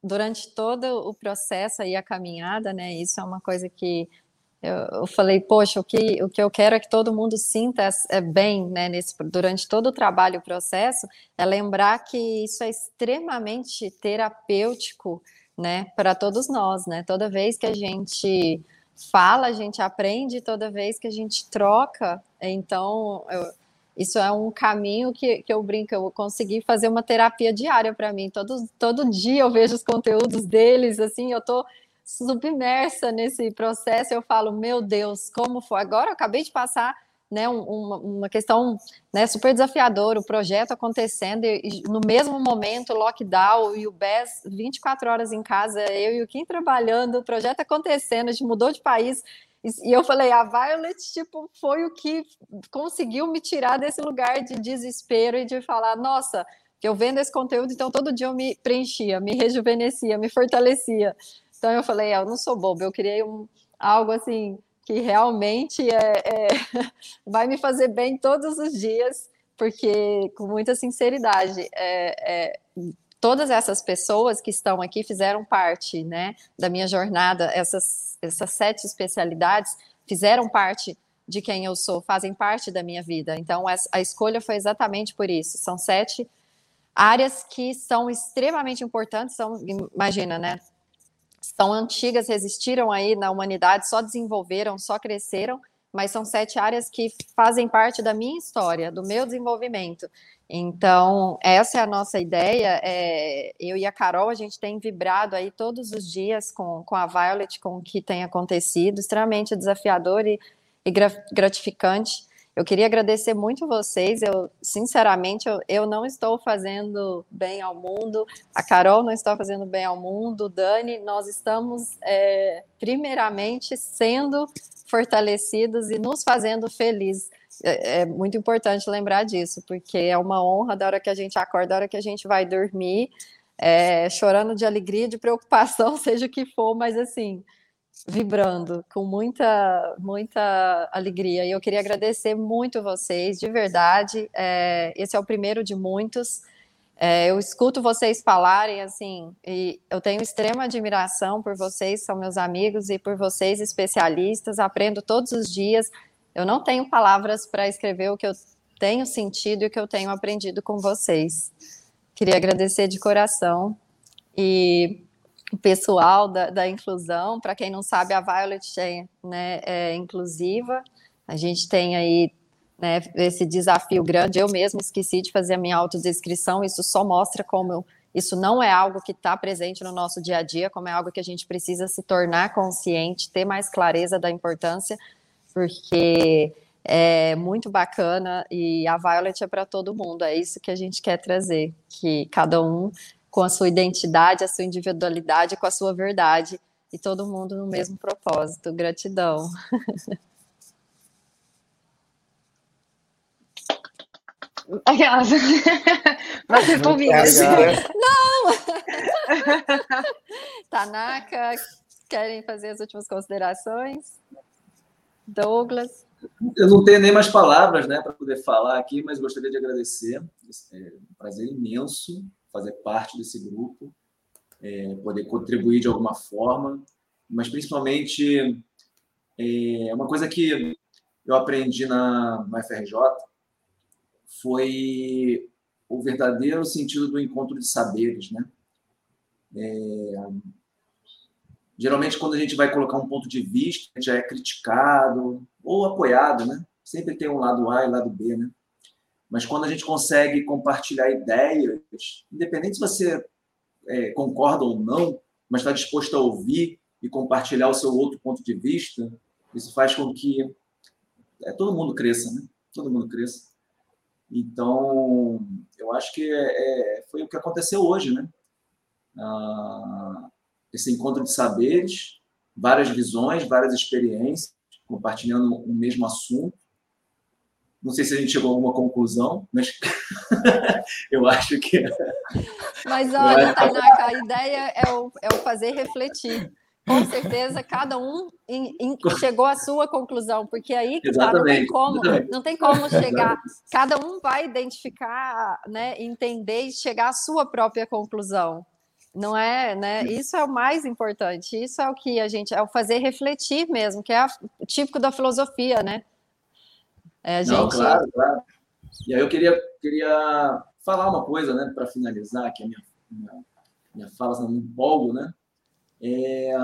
durante todo o processo e a caminhada, né? Isso é uma coisa que eu, eu, falei, poxa, o que, o que eu quero é que todo mundo sinta é bem, né, nesse, durante todo o trabalho e o processo, é lembrar que isso é extremamente terapêutico, né, para todos nós, né, toda vez que a gente fala, a gente aprende, toda vez que a gente troca, então, eu, isso é um caminho que, que eu brinco, eu consegui fazer uma terapia diária para mim. Todo, todo dia eu vejo os conteúdos deles, assim, eu tô submersa nesse processo, eu falo, meu Deus, como foi? Agora eu acabei de passar né, uma, uma questão né, super desafiadora, o projeto acontecendo, e, no mesmo momento, lockdown e o BES 24 horas em casa, eu e o Kim trabalhando, o projeto acontecendo, a gente mudou de país, e eu falei, a Violet, tipo, foi o que conseguiu me tirar desse lugar de desespero e de falar, nossa, eu vendo esse conteúdo, então todo dia eu me preenchia, me rejuvenescia, me fortalecia. Então eu falei, ah, eu não sou boba, eu criei um, algo assim que realmente é, é vai me fazer bem todos os dias, porque com muita sinceridade, é, é todas essas pessoas que estão aqui fizeram parte, né, da minha jornada, essas, essas sete especialidades fizeram parte de quem eu sou, fazem parte da minha vida. Então, a escolha foi exatamente por isso. São sete áreas que são extremamente importantes, são, imagina, né, são antigas, resistiram aí na humanidade, só desenvolveram, só cresceram, mas são sete áreas que fazem parte da minha história, do meu desenvolvimento. Então, essa é a nossa ideia. É, eu e a Carol, a gente tem vibrado aí todos os dias com, com a Violet, com o que tem acontecido, extremamente desafiador e, e gratificante. Eu queria agradecer muito vocês. Eu, sinceramente, eu, eu não estou fazendo bem ao mundo. A Carol não está fazendo bem ao mundo. Dani, nós estamos, é, primeiramente, sendo fortalecidos e nos fazendo felizes é, é, muito importante lembrar disso, porque é uma honra da hora que a gente acorda, da hora que a gente vai dormir, é, chorando de alegria, de preocupação, seja o que for, mas assim, vibrando com muita, muita alegria. E eu queria agradecer muito vocês, de verdade. É, esse é o primeiro de muitos. É, eu escuto vocês falarem assim, e eu tenho extrema admiração por vocês, são meus amigos, e por vocês, especialistas, aprendo todos os dias. Eu não tenho palavras para escrever o que eu tenho sentido e o que eu tenho aprendido com vocês. Queria agradecer de coração e pessoal da, da inclusão. Para quem não sabe, a Violet é, né, é inclusiva. A gente tem aí né, esse desafio grande. Eu mesma esqueci de fazer a minha autodescrição. Isso só mostra como eu, isso não é algo que está presente no nosso dia a dia, como é algo que a gente precisa se tornar consciente, ter mais clareza da importância porque é muito bacana e a Violet é para todo mundo. É isso que a gente quer trazer, que cada um com a sua identidade, a sua individualidade, com a sua verdade e todo mundo no mesmo propósito. Gratidão. Aquelas. Você Não! Tanaka, querem fazer as últimas considerações? Douglas. eu não tenho nem mais palavras né, para poder falar aqui, mas gostaria de agradecer. É um prazer imenso fazer parte desse grupo, é, poder contribuir de alguma forma, mas principalmente é, uma coisa que eu aprendi na, na foi o verdadeiro sentido do encontro de saberes, né? É, geralmente, quando a gente vai colocar um ponto de vista, já é criticado ou apoiado, né? Sempre tem um lado A e lado B, né? Mas quando a gente consegue compartilhar ideias, independente se você é, concorda ou não, mas está disposto a ouvir e compartilhar o seu outro ponto de vista, isso faz com que é, todo mundo cresça, né? Todo mundo cresça. Então, eu acho que é, é foi o que aconteceu hoje, né? Ah, esse encontro de saberes, várias visões, várias experiências, compartilhando o mesmo assunto. Não sei se a gente chegou a alguma conclusão, mas eu acho que. Mas olha, Tainaka, a ideia é o, é o fazer refletir com certeza cada um em, em, chegou à sua conclusão, porque aí tá, não tem como, não tem como chegar. Cada um vai identificar, né, entender e chegar à sua própria conclusão. Não é, né? Isso é o mais importante. Isso é o que a gente é o fazer refletir mesmo, que é o típico da filosofia, né? É, a gente... Não, claro, claro. E aí eu queria, queria falar uma coisa, né, para finalizar aqui a minha, minha, minha fala, senão me empolgo, né? É,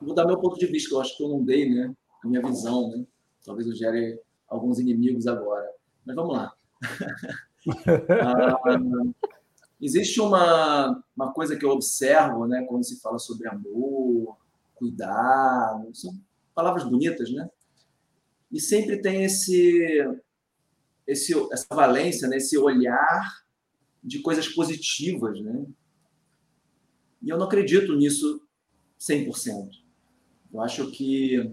vou dar meu ponto de vista, que eu acho que eu não dei, né? A minha visão, né? Talvez eu gere alguns inimigos agora. Mas vamos lá. ah, existe uma, uma coisa que eu observo, né? Quando se fala sobre amor, cuidado, são palavras bonitas, né? E sempre tem esse, esse essa valência, né? esse olhar de coisas positivas, né? E eu não acredito nisso 100%. Eu acho que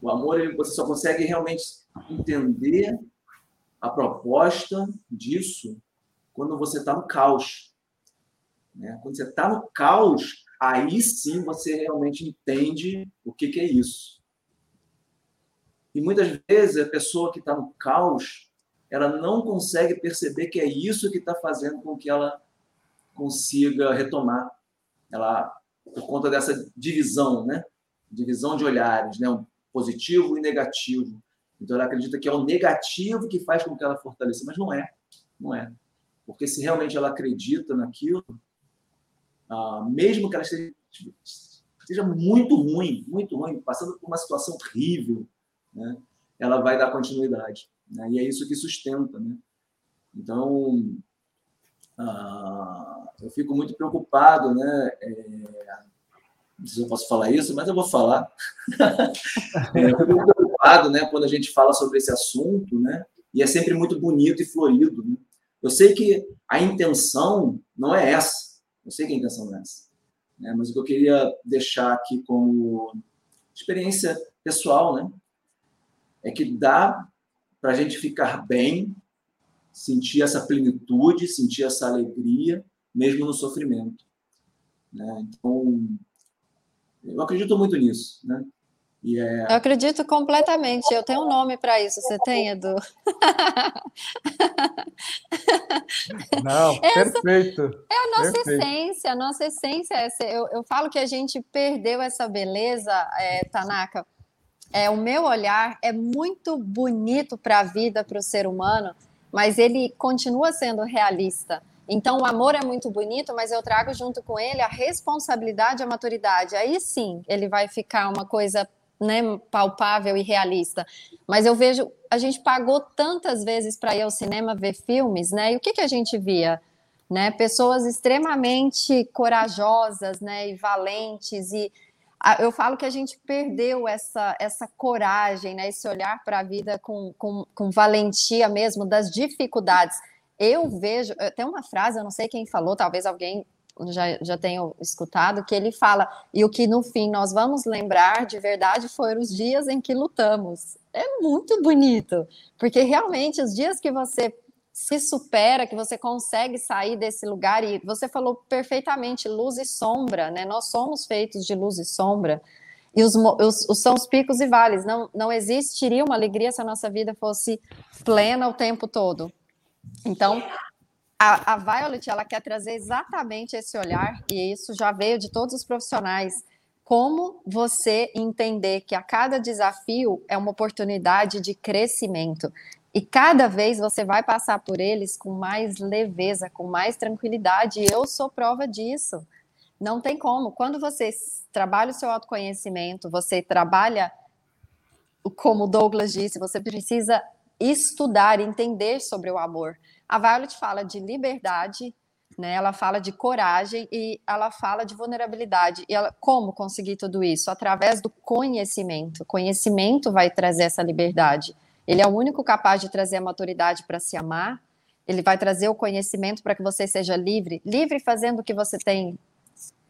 o amor você só consegue realmente entender a proposta disso quando você está no caos. Né? Quando você está no caos, aí sim você realmente entende o que, que é isso. E muitas vezes a pessoa que está no caos, ela não consegue perceber que é isso que está fazendo com que ela consiga retomar ela por conta dessa divisão, né? Divisão de olhares, né? Um positivo e negativo. Então ela acredita que é o negativo que faz com que ela fortaleça, mas não é, não é. Porque se realmente ela acredita naquilo, ah, mesmo que ela esteja, esteja muito ruim, muito ruim, passando por uma situação horrível, né? Ela vai dar continuidade, né? E é isso que sustenta, né? Então, ah, eu fico muito preocupado, né? É, não sei se eu posso falar isso, mas eu vou falar. é, eu fico preocupado, né? Quando a gente fala sobre esse assunto, né? E é sempre muito bonito e florido. Né? Eu sei que a intenção não é essa. Eu sei que a intenção não é essa. Né? Mas o que eu queria deixar aqui como experiência pessoal, né? É que dá para a gente ficar bem sentir essa plenitude, sentir essa alegria, mesmo no sofrimento. Né? Então, eu acredito muito nisso. Né? E é... Eu acredito completamente. Eu tenho um nome para isso. Você tem, Edu? Não, Essa perfeito. É a nossa perfeito. essência. A nossa essência é eu, eu falo que a gente perdeu essa beleza, é, Tanaka. É, o meu olhar é muito bonito para a vida, para o ser humano, mas ele continua sendo realista. Então, o amor é muito bonito, mas eu trago junto com ele a responsabilidade e a maturidade. Aí sim, ele vai ficar uma coisa né, palpável e realista. Mas eu vejo, a gente pagou tantas vezes para ir ao cinema ver filmes, né? E o que, que a gente via? Né, pessoas extremamente corajosas, né, e valentes e eu falo que a gente perdeu essa, essa coragem, né, esse olhar para a vida com, com, com valentia mesmo das dificuldades. Eu vejo, tem uma frase, eu não sei quem falou, talvez alguém já, já tenha escutado, que ele fala, e o que no fim nós vamos lembrar de verdade foram os dias em que lutamos. É muito bonito, porque realmente os dias que você se supera, que você consegue sair desse lugar. E você falou perfeitamente luz e sombra, né? Nós somos feitos de luz e sombra. E os, os, os, são os picos e vales. Não, não existiria uma alegria se a nossa vida fosse plena o tempo todo. Então, a, a Violet, ela quer trazer exatamente esse olhar, e isso já veio de todos os profissionais, como você entender que a cada desafio é uma oportunidade de crescimento. E cada vez você vai passar por eles com mais leveza, com mais tranquilidade. E eu sou prova disso. Não tem como. Quando você trabalha o seu autoconhecimento, você trabalha, como o Douglas disse, você precisa estudar, entender sobre o amor. A Violet fala de liberdade, né? Ela fala de coragem e ela fala de vulnerabilidade. E ela, como conseguir tudo isso? Através do conhecimento. Conhecimento vai trazer essa liberdade. Ele é o único capaz de trazer a maturidade para se amar. Ele vai trazer o conhecimento para que você seja livre, livre fazendo o que você tem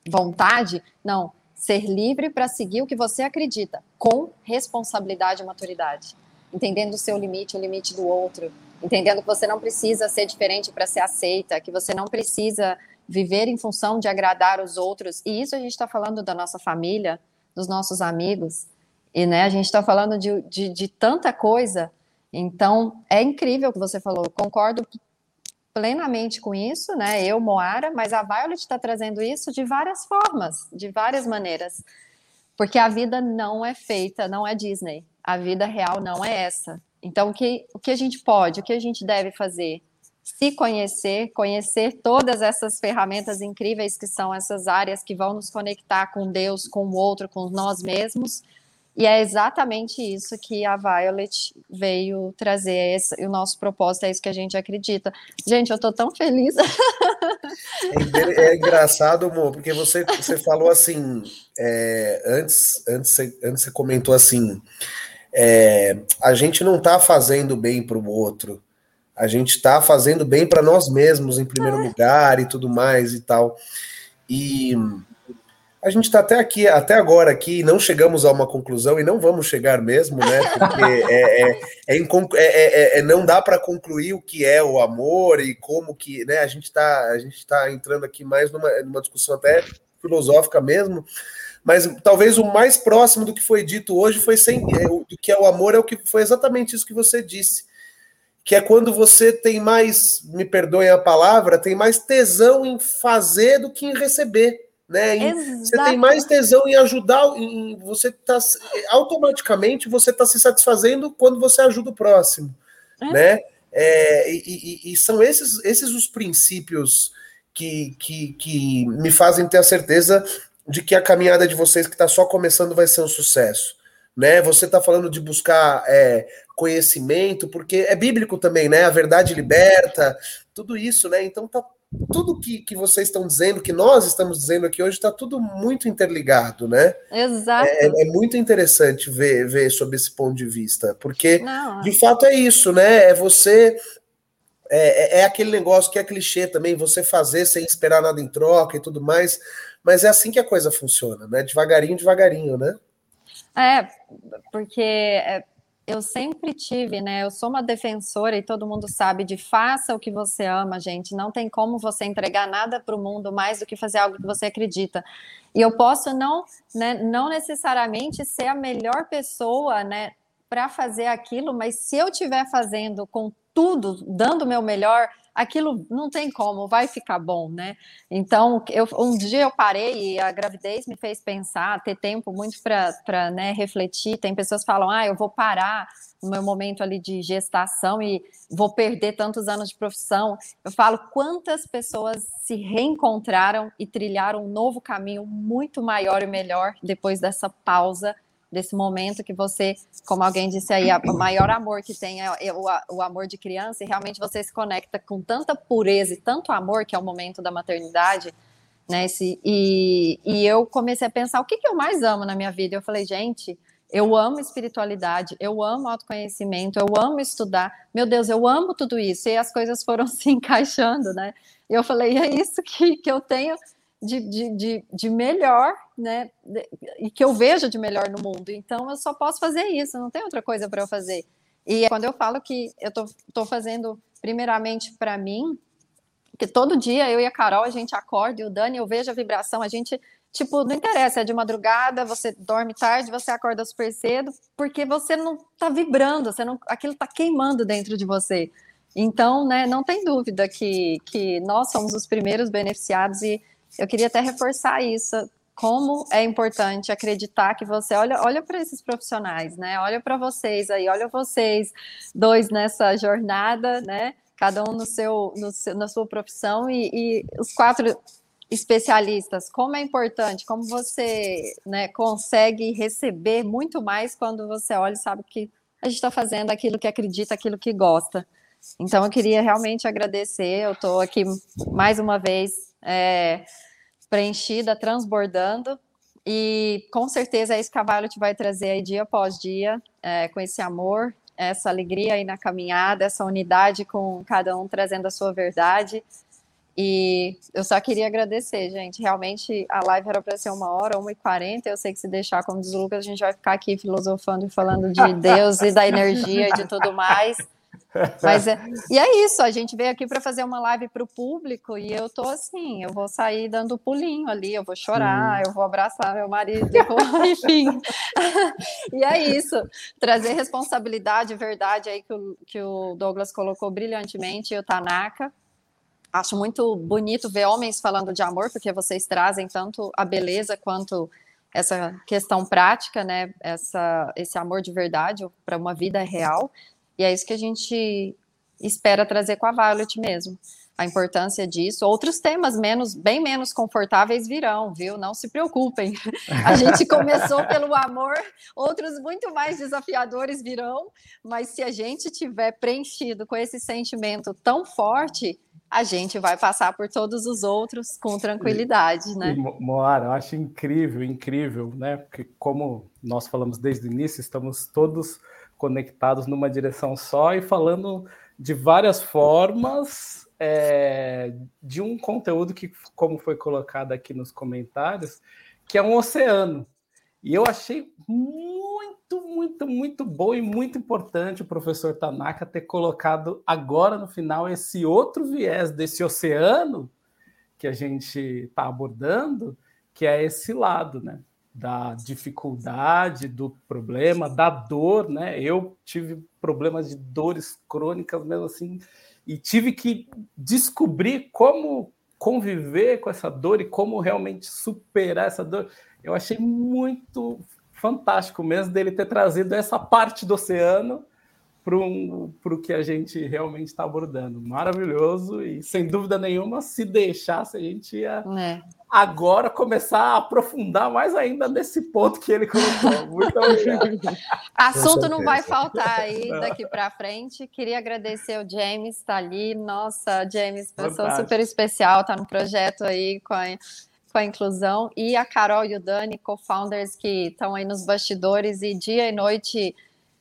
vontade. Não, ser livre para seguir o que você acredita, com responsabilidade e maturidade. Entendendo o seu limite, o limite do outro, entendendo que você não precisa ser diferente para ser aceita, que você não precisa viver em função de agradar os outros. E isso a gente está falando da nossa família, dos nossos amigos. E né, a gente está falando de, de, de, tanta coisa, então é incrível o que você falou, concordo plenamente com isso, né? Eu, Moara, mas a Violet está trazendo isso de várias formas, de várias maneiras. Porque a vida não é feita, não é Disney. A vida real não é essa. Então, o que, o que a gente pode, o que a gente deve fazer? Se conhecer, conhecer todas essas ferramentas incríveis que são essas áreas que vão nos conectar com Deus, com o outro, com nós mesmos, e é exatamente isso que a Violet veio trazer. Esse, o nosso propósito é isso que a gente acredita. Gente, eu estou tão feliz. É, é, engraçado, amor, porque você, você falou assim, é, antes, antes, você, antes você comentou assim, é, a gente não está fazendo bem para o outro, a gente está fazendo bem para nós mesmos em primeiro é. lugar e tudo mais e tal. E a gente está até aqui, até agora aqui, não chegamos a uma conclusão e não vamos chegar mesmo, né? Porque é, é, é, é, é não dá para concluir o que é o amor e como que, né? A gente está a gente tá entrando aqui mais numa, numa discussão até filosófica mesmo, mas talvez o mais próximo do que foi dito hoje foi sem do que é o amor é o que foi exatamente isso que você disse, que é quando você tem mais, me perdoem a palavra, tem mais tesão em fazer do que em receber né? você tem mais tesão em ajudar, em, você tá automaticamente você está se satisfazendo quando você ajuda o próximo, é. né? É, e, e, e, são esses, esses os princípios que, que, que me fazem ter a certeza de que a caminhada de vocês que está só começando vai ser um sucesso. Né? Você está falando de buscar é, conhecimento, porque é bíblico também, né? A verdade liberta, tudo isso, né? Então tá tudo que, que vocês estão dizendo, que nós estamos dizendo aqui hoje, está tudo muito interligado, né? Exato. É, é, muito interessante ver, ver sob esse ponto de vista, porque Não. de fato é isso, né? É você. É, é, é aquele negócio que é clichê também, você fazer sem esperar nada em troca e tudo mais, mas é assim que a coisa funciona, né? Devagarinho, devagarinho, né? É, porque é, eu sempre tive, né? Eu sou uma defensora e todo mundo sabe de faça o que você ama, gente. Não tem como você entregar nada para o mundo mais do que fazer algo que você acredita. E eu posso não, né, não necessariamente ser a melhor pessoa, né, para fazer aquilo, mas se eu estiver fazendo com tudo, dando o meu melhor, aquilo não tem como, vai ficar bom, né? Então, eu, um dia eu parei e a gravidez me fez pensar, ter tempo muito para né, refletir. Tem pessoas que falam, ah, eu vou parar no meu momento ali de gestação e vou perder tantos anos de profissão. Eu falo quantas pessoas se reencontraram e trilharam um novo caminho muito maior e melhor depois dessa pausa desse momento que você, como alguém disse aí, o maior amor que tem é, o, o, amor de criança, e realmente você se conecta com tanta pureza e tanto amor, que é o momento da maternidade, né? Esse, e, e eu comecei a pensar o que, que eu mais amo na minha vida. Eu falei, gente, eu amo espiritualidade, eu amo autoconhecimento, eu amo estudar. Meu Deus, eu amo tudo isso. E as coisas foram se encaixando, né? E eu falei, é isso que, que eu tenho de, de, de, de melhor, né? E que eu vejo de melhor no mundo. Então eu só posso fazer isso, não tem outra coisa para eu fazer. E quando eu falo que eu tô fazendo primeiramente para mim, que todo dia eu e a Carol a gente acorda e o Dani eu vejo a vibração, a gente Tipo, não interessa, é de madrugada, você dorme tarde, você acorda super cedo, porque você não está vibrando, você não, aquilo está queimando dentro de você. Então, né, não tem dúvida que, que nós somos os primeiros beneficiados e eu queria até reforçar isso, como é importante acreditar que você olha, olha para esses profissionais, né? Olha para vocês aí, olha vocês dois nessa jornada, né? Cada um no seu, no seu na sua profissão e, e os quatro especialistas, como é importante, como você né, consegue receber muito mais quando você olha e sabe que a gente está fazendo aquilo que acredita, aquilo que gosta. Então, eu queria realmente agradecer. Eu estou aqui mais uma vez é, preenchida, transbordando, e com certeza esse cavalo te vai trazer aí dia após dia, é, com esse amor, essa alegria aí na caminhada, essa unidade com cada um trazendo a sua verdade. E eu só queria agradecer, gente. Realmente a live era para ser uma hora, uma e quarenta. Eu sei que se deixar, como diz o Lucas, a gente vai ficar aqui filosofando e falando de Deus e da energia e de tudo mais. Mas é, e é isso, a gente veio aqui para fazer uma live para o público e eu tô assim, eu vou sair dando pulinho ali, eu vou chorar, eu vou abraçar meu marido, enfim. e é isso, trazer responsabilidade, verdade aí que o, que o Douglas colocou brilhantemente, e o Tanaka. Acho muito bonito ver homens falando de amor, porque vocês trazem tanto a beleza quanto essa questão prática, né? Essa, esse amor de verdade para uma vida real. E é isso que a gente espera trazer com a Violet mesmo. A importância disso. Outros temas menos, bem menos confortáveis virão, viu? Não se preocupem. A gente começou pelo amor, outros muito mais desafiadores virão, mas se a gente tiver preenchido com esse sentimento tão forte, a gente vai passar por todos os outros com tranquilidade, né? Moara, eu acho incrível, incrível, né? Porque como nós falamos desde o início, estamos todos conectados numa direção só e falando de várias formas é, de um conteúdo que, como foi colocado aqui nos comentários, que é um oceano. E eu achei muito, muito, muito bom e muito importante o professor Tanaka ter colocado agora no final esse outro viés desse oceano que a gente está abordando, que é esse lado, né? Da dificuldade, do problema, da dor, né? Eu tive problemas de dores crônicas mesmo assim e tive que descobrir como conviver com essa dor e como realmente superar essa dor. Eu achei muito fantástico mesmo dele ter trazido essa parte do oceano para o que a gente realmente está abordando. Maravilhoso e, sem dúvida nenhuma, se deixasse, a gente ia é agora começar a aprofundar mais ainda nesse ponto que ele colocou. Muito obrigado. Assunto não vai faltar aí daqui para frente. Queria agradecer o James, está ali. Nossa, James, pessoa Fantástico. super especial, está no projeto aí com a, com a inclusão. E a Carol e o Dani, co-founders, que estão aí nos bastidores e dia e noite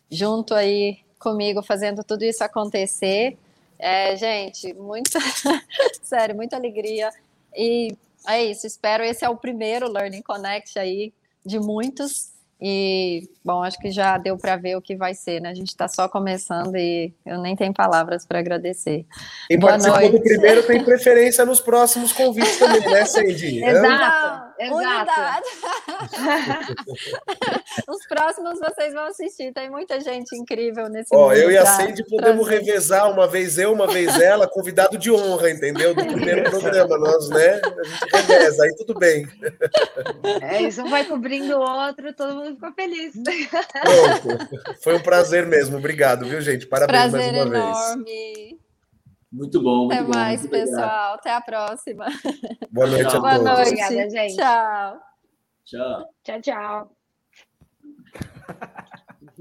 junto aí comigo, fazendo tudo isso acontecer. É, gente, muita, sério, muita alegria. E é isso, espero. Esse é o primeiro Learning Connect aí de muitos. E, bom, acho que já deu para ver o que vai ser, né? A gente está só começando e eu nem tenho palavras para agradecer. E Boa participou noite. do primeiro tem preferência nos próximos convites também, né, Sandy? Exato, exato. Os próximos vocês vão assistir, tem muita gente incrível nesse Ó, eu e a Sandy podemos trazer. revezar, uma vez eu, uma vez ela, convidado de honra, entendeu? Do primeiro programa, nós, né? A gente reveza, aí tudo bem. É, isso um vai cobrindo o outro, todo mundo ficou feliz. Pronto. Foi um prazer mesmo. Obrigado, viu, gente? Parabéns prazer mais uma enorme. vez. Muito bom. Muito Até bom, mais, pessoal. Até a próxima. Boa noite tchau. a todos. Boa noite. Obrigada, gente. Tchau. Tchau. Tchau, tchau.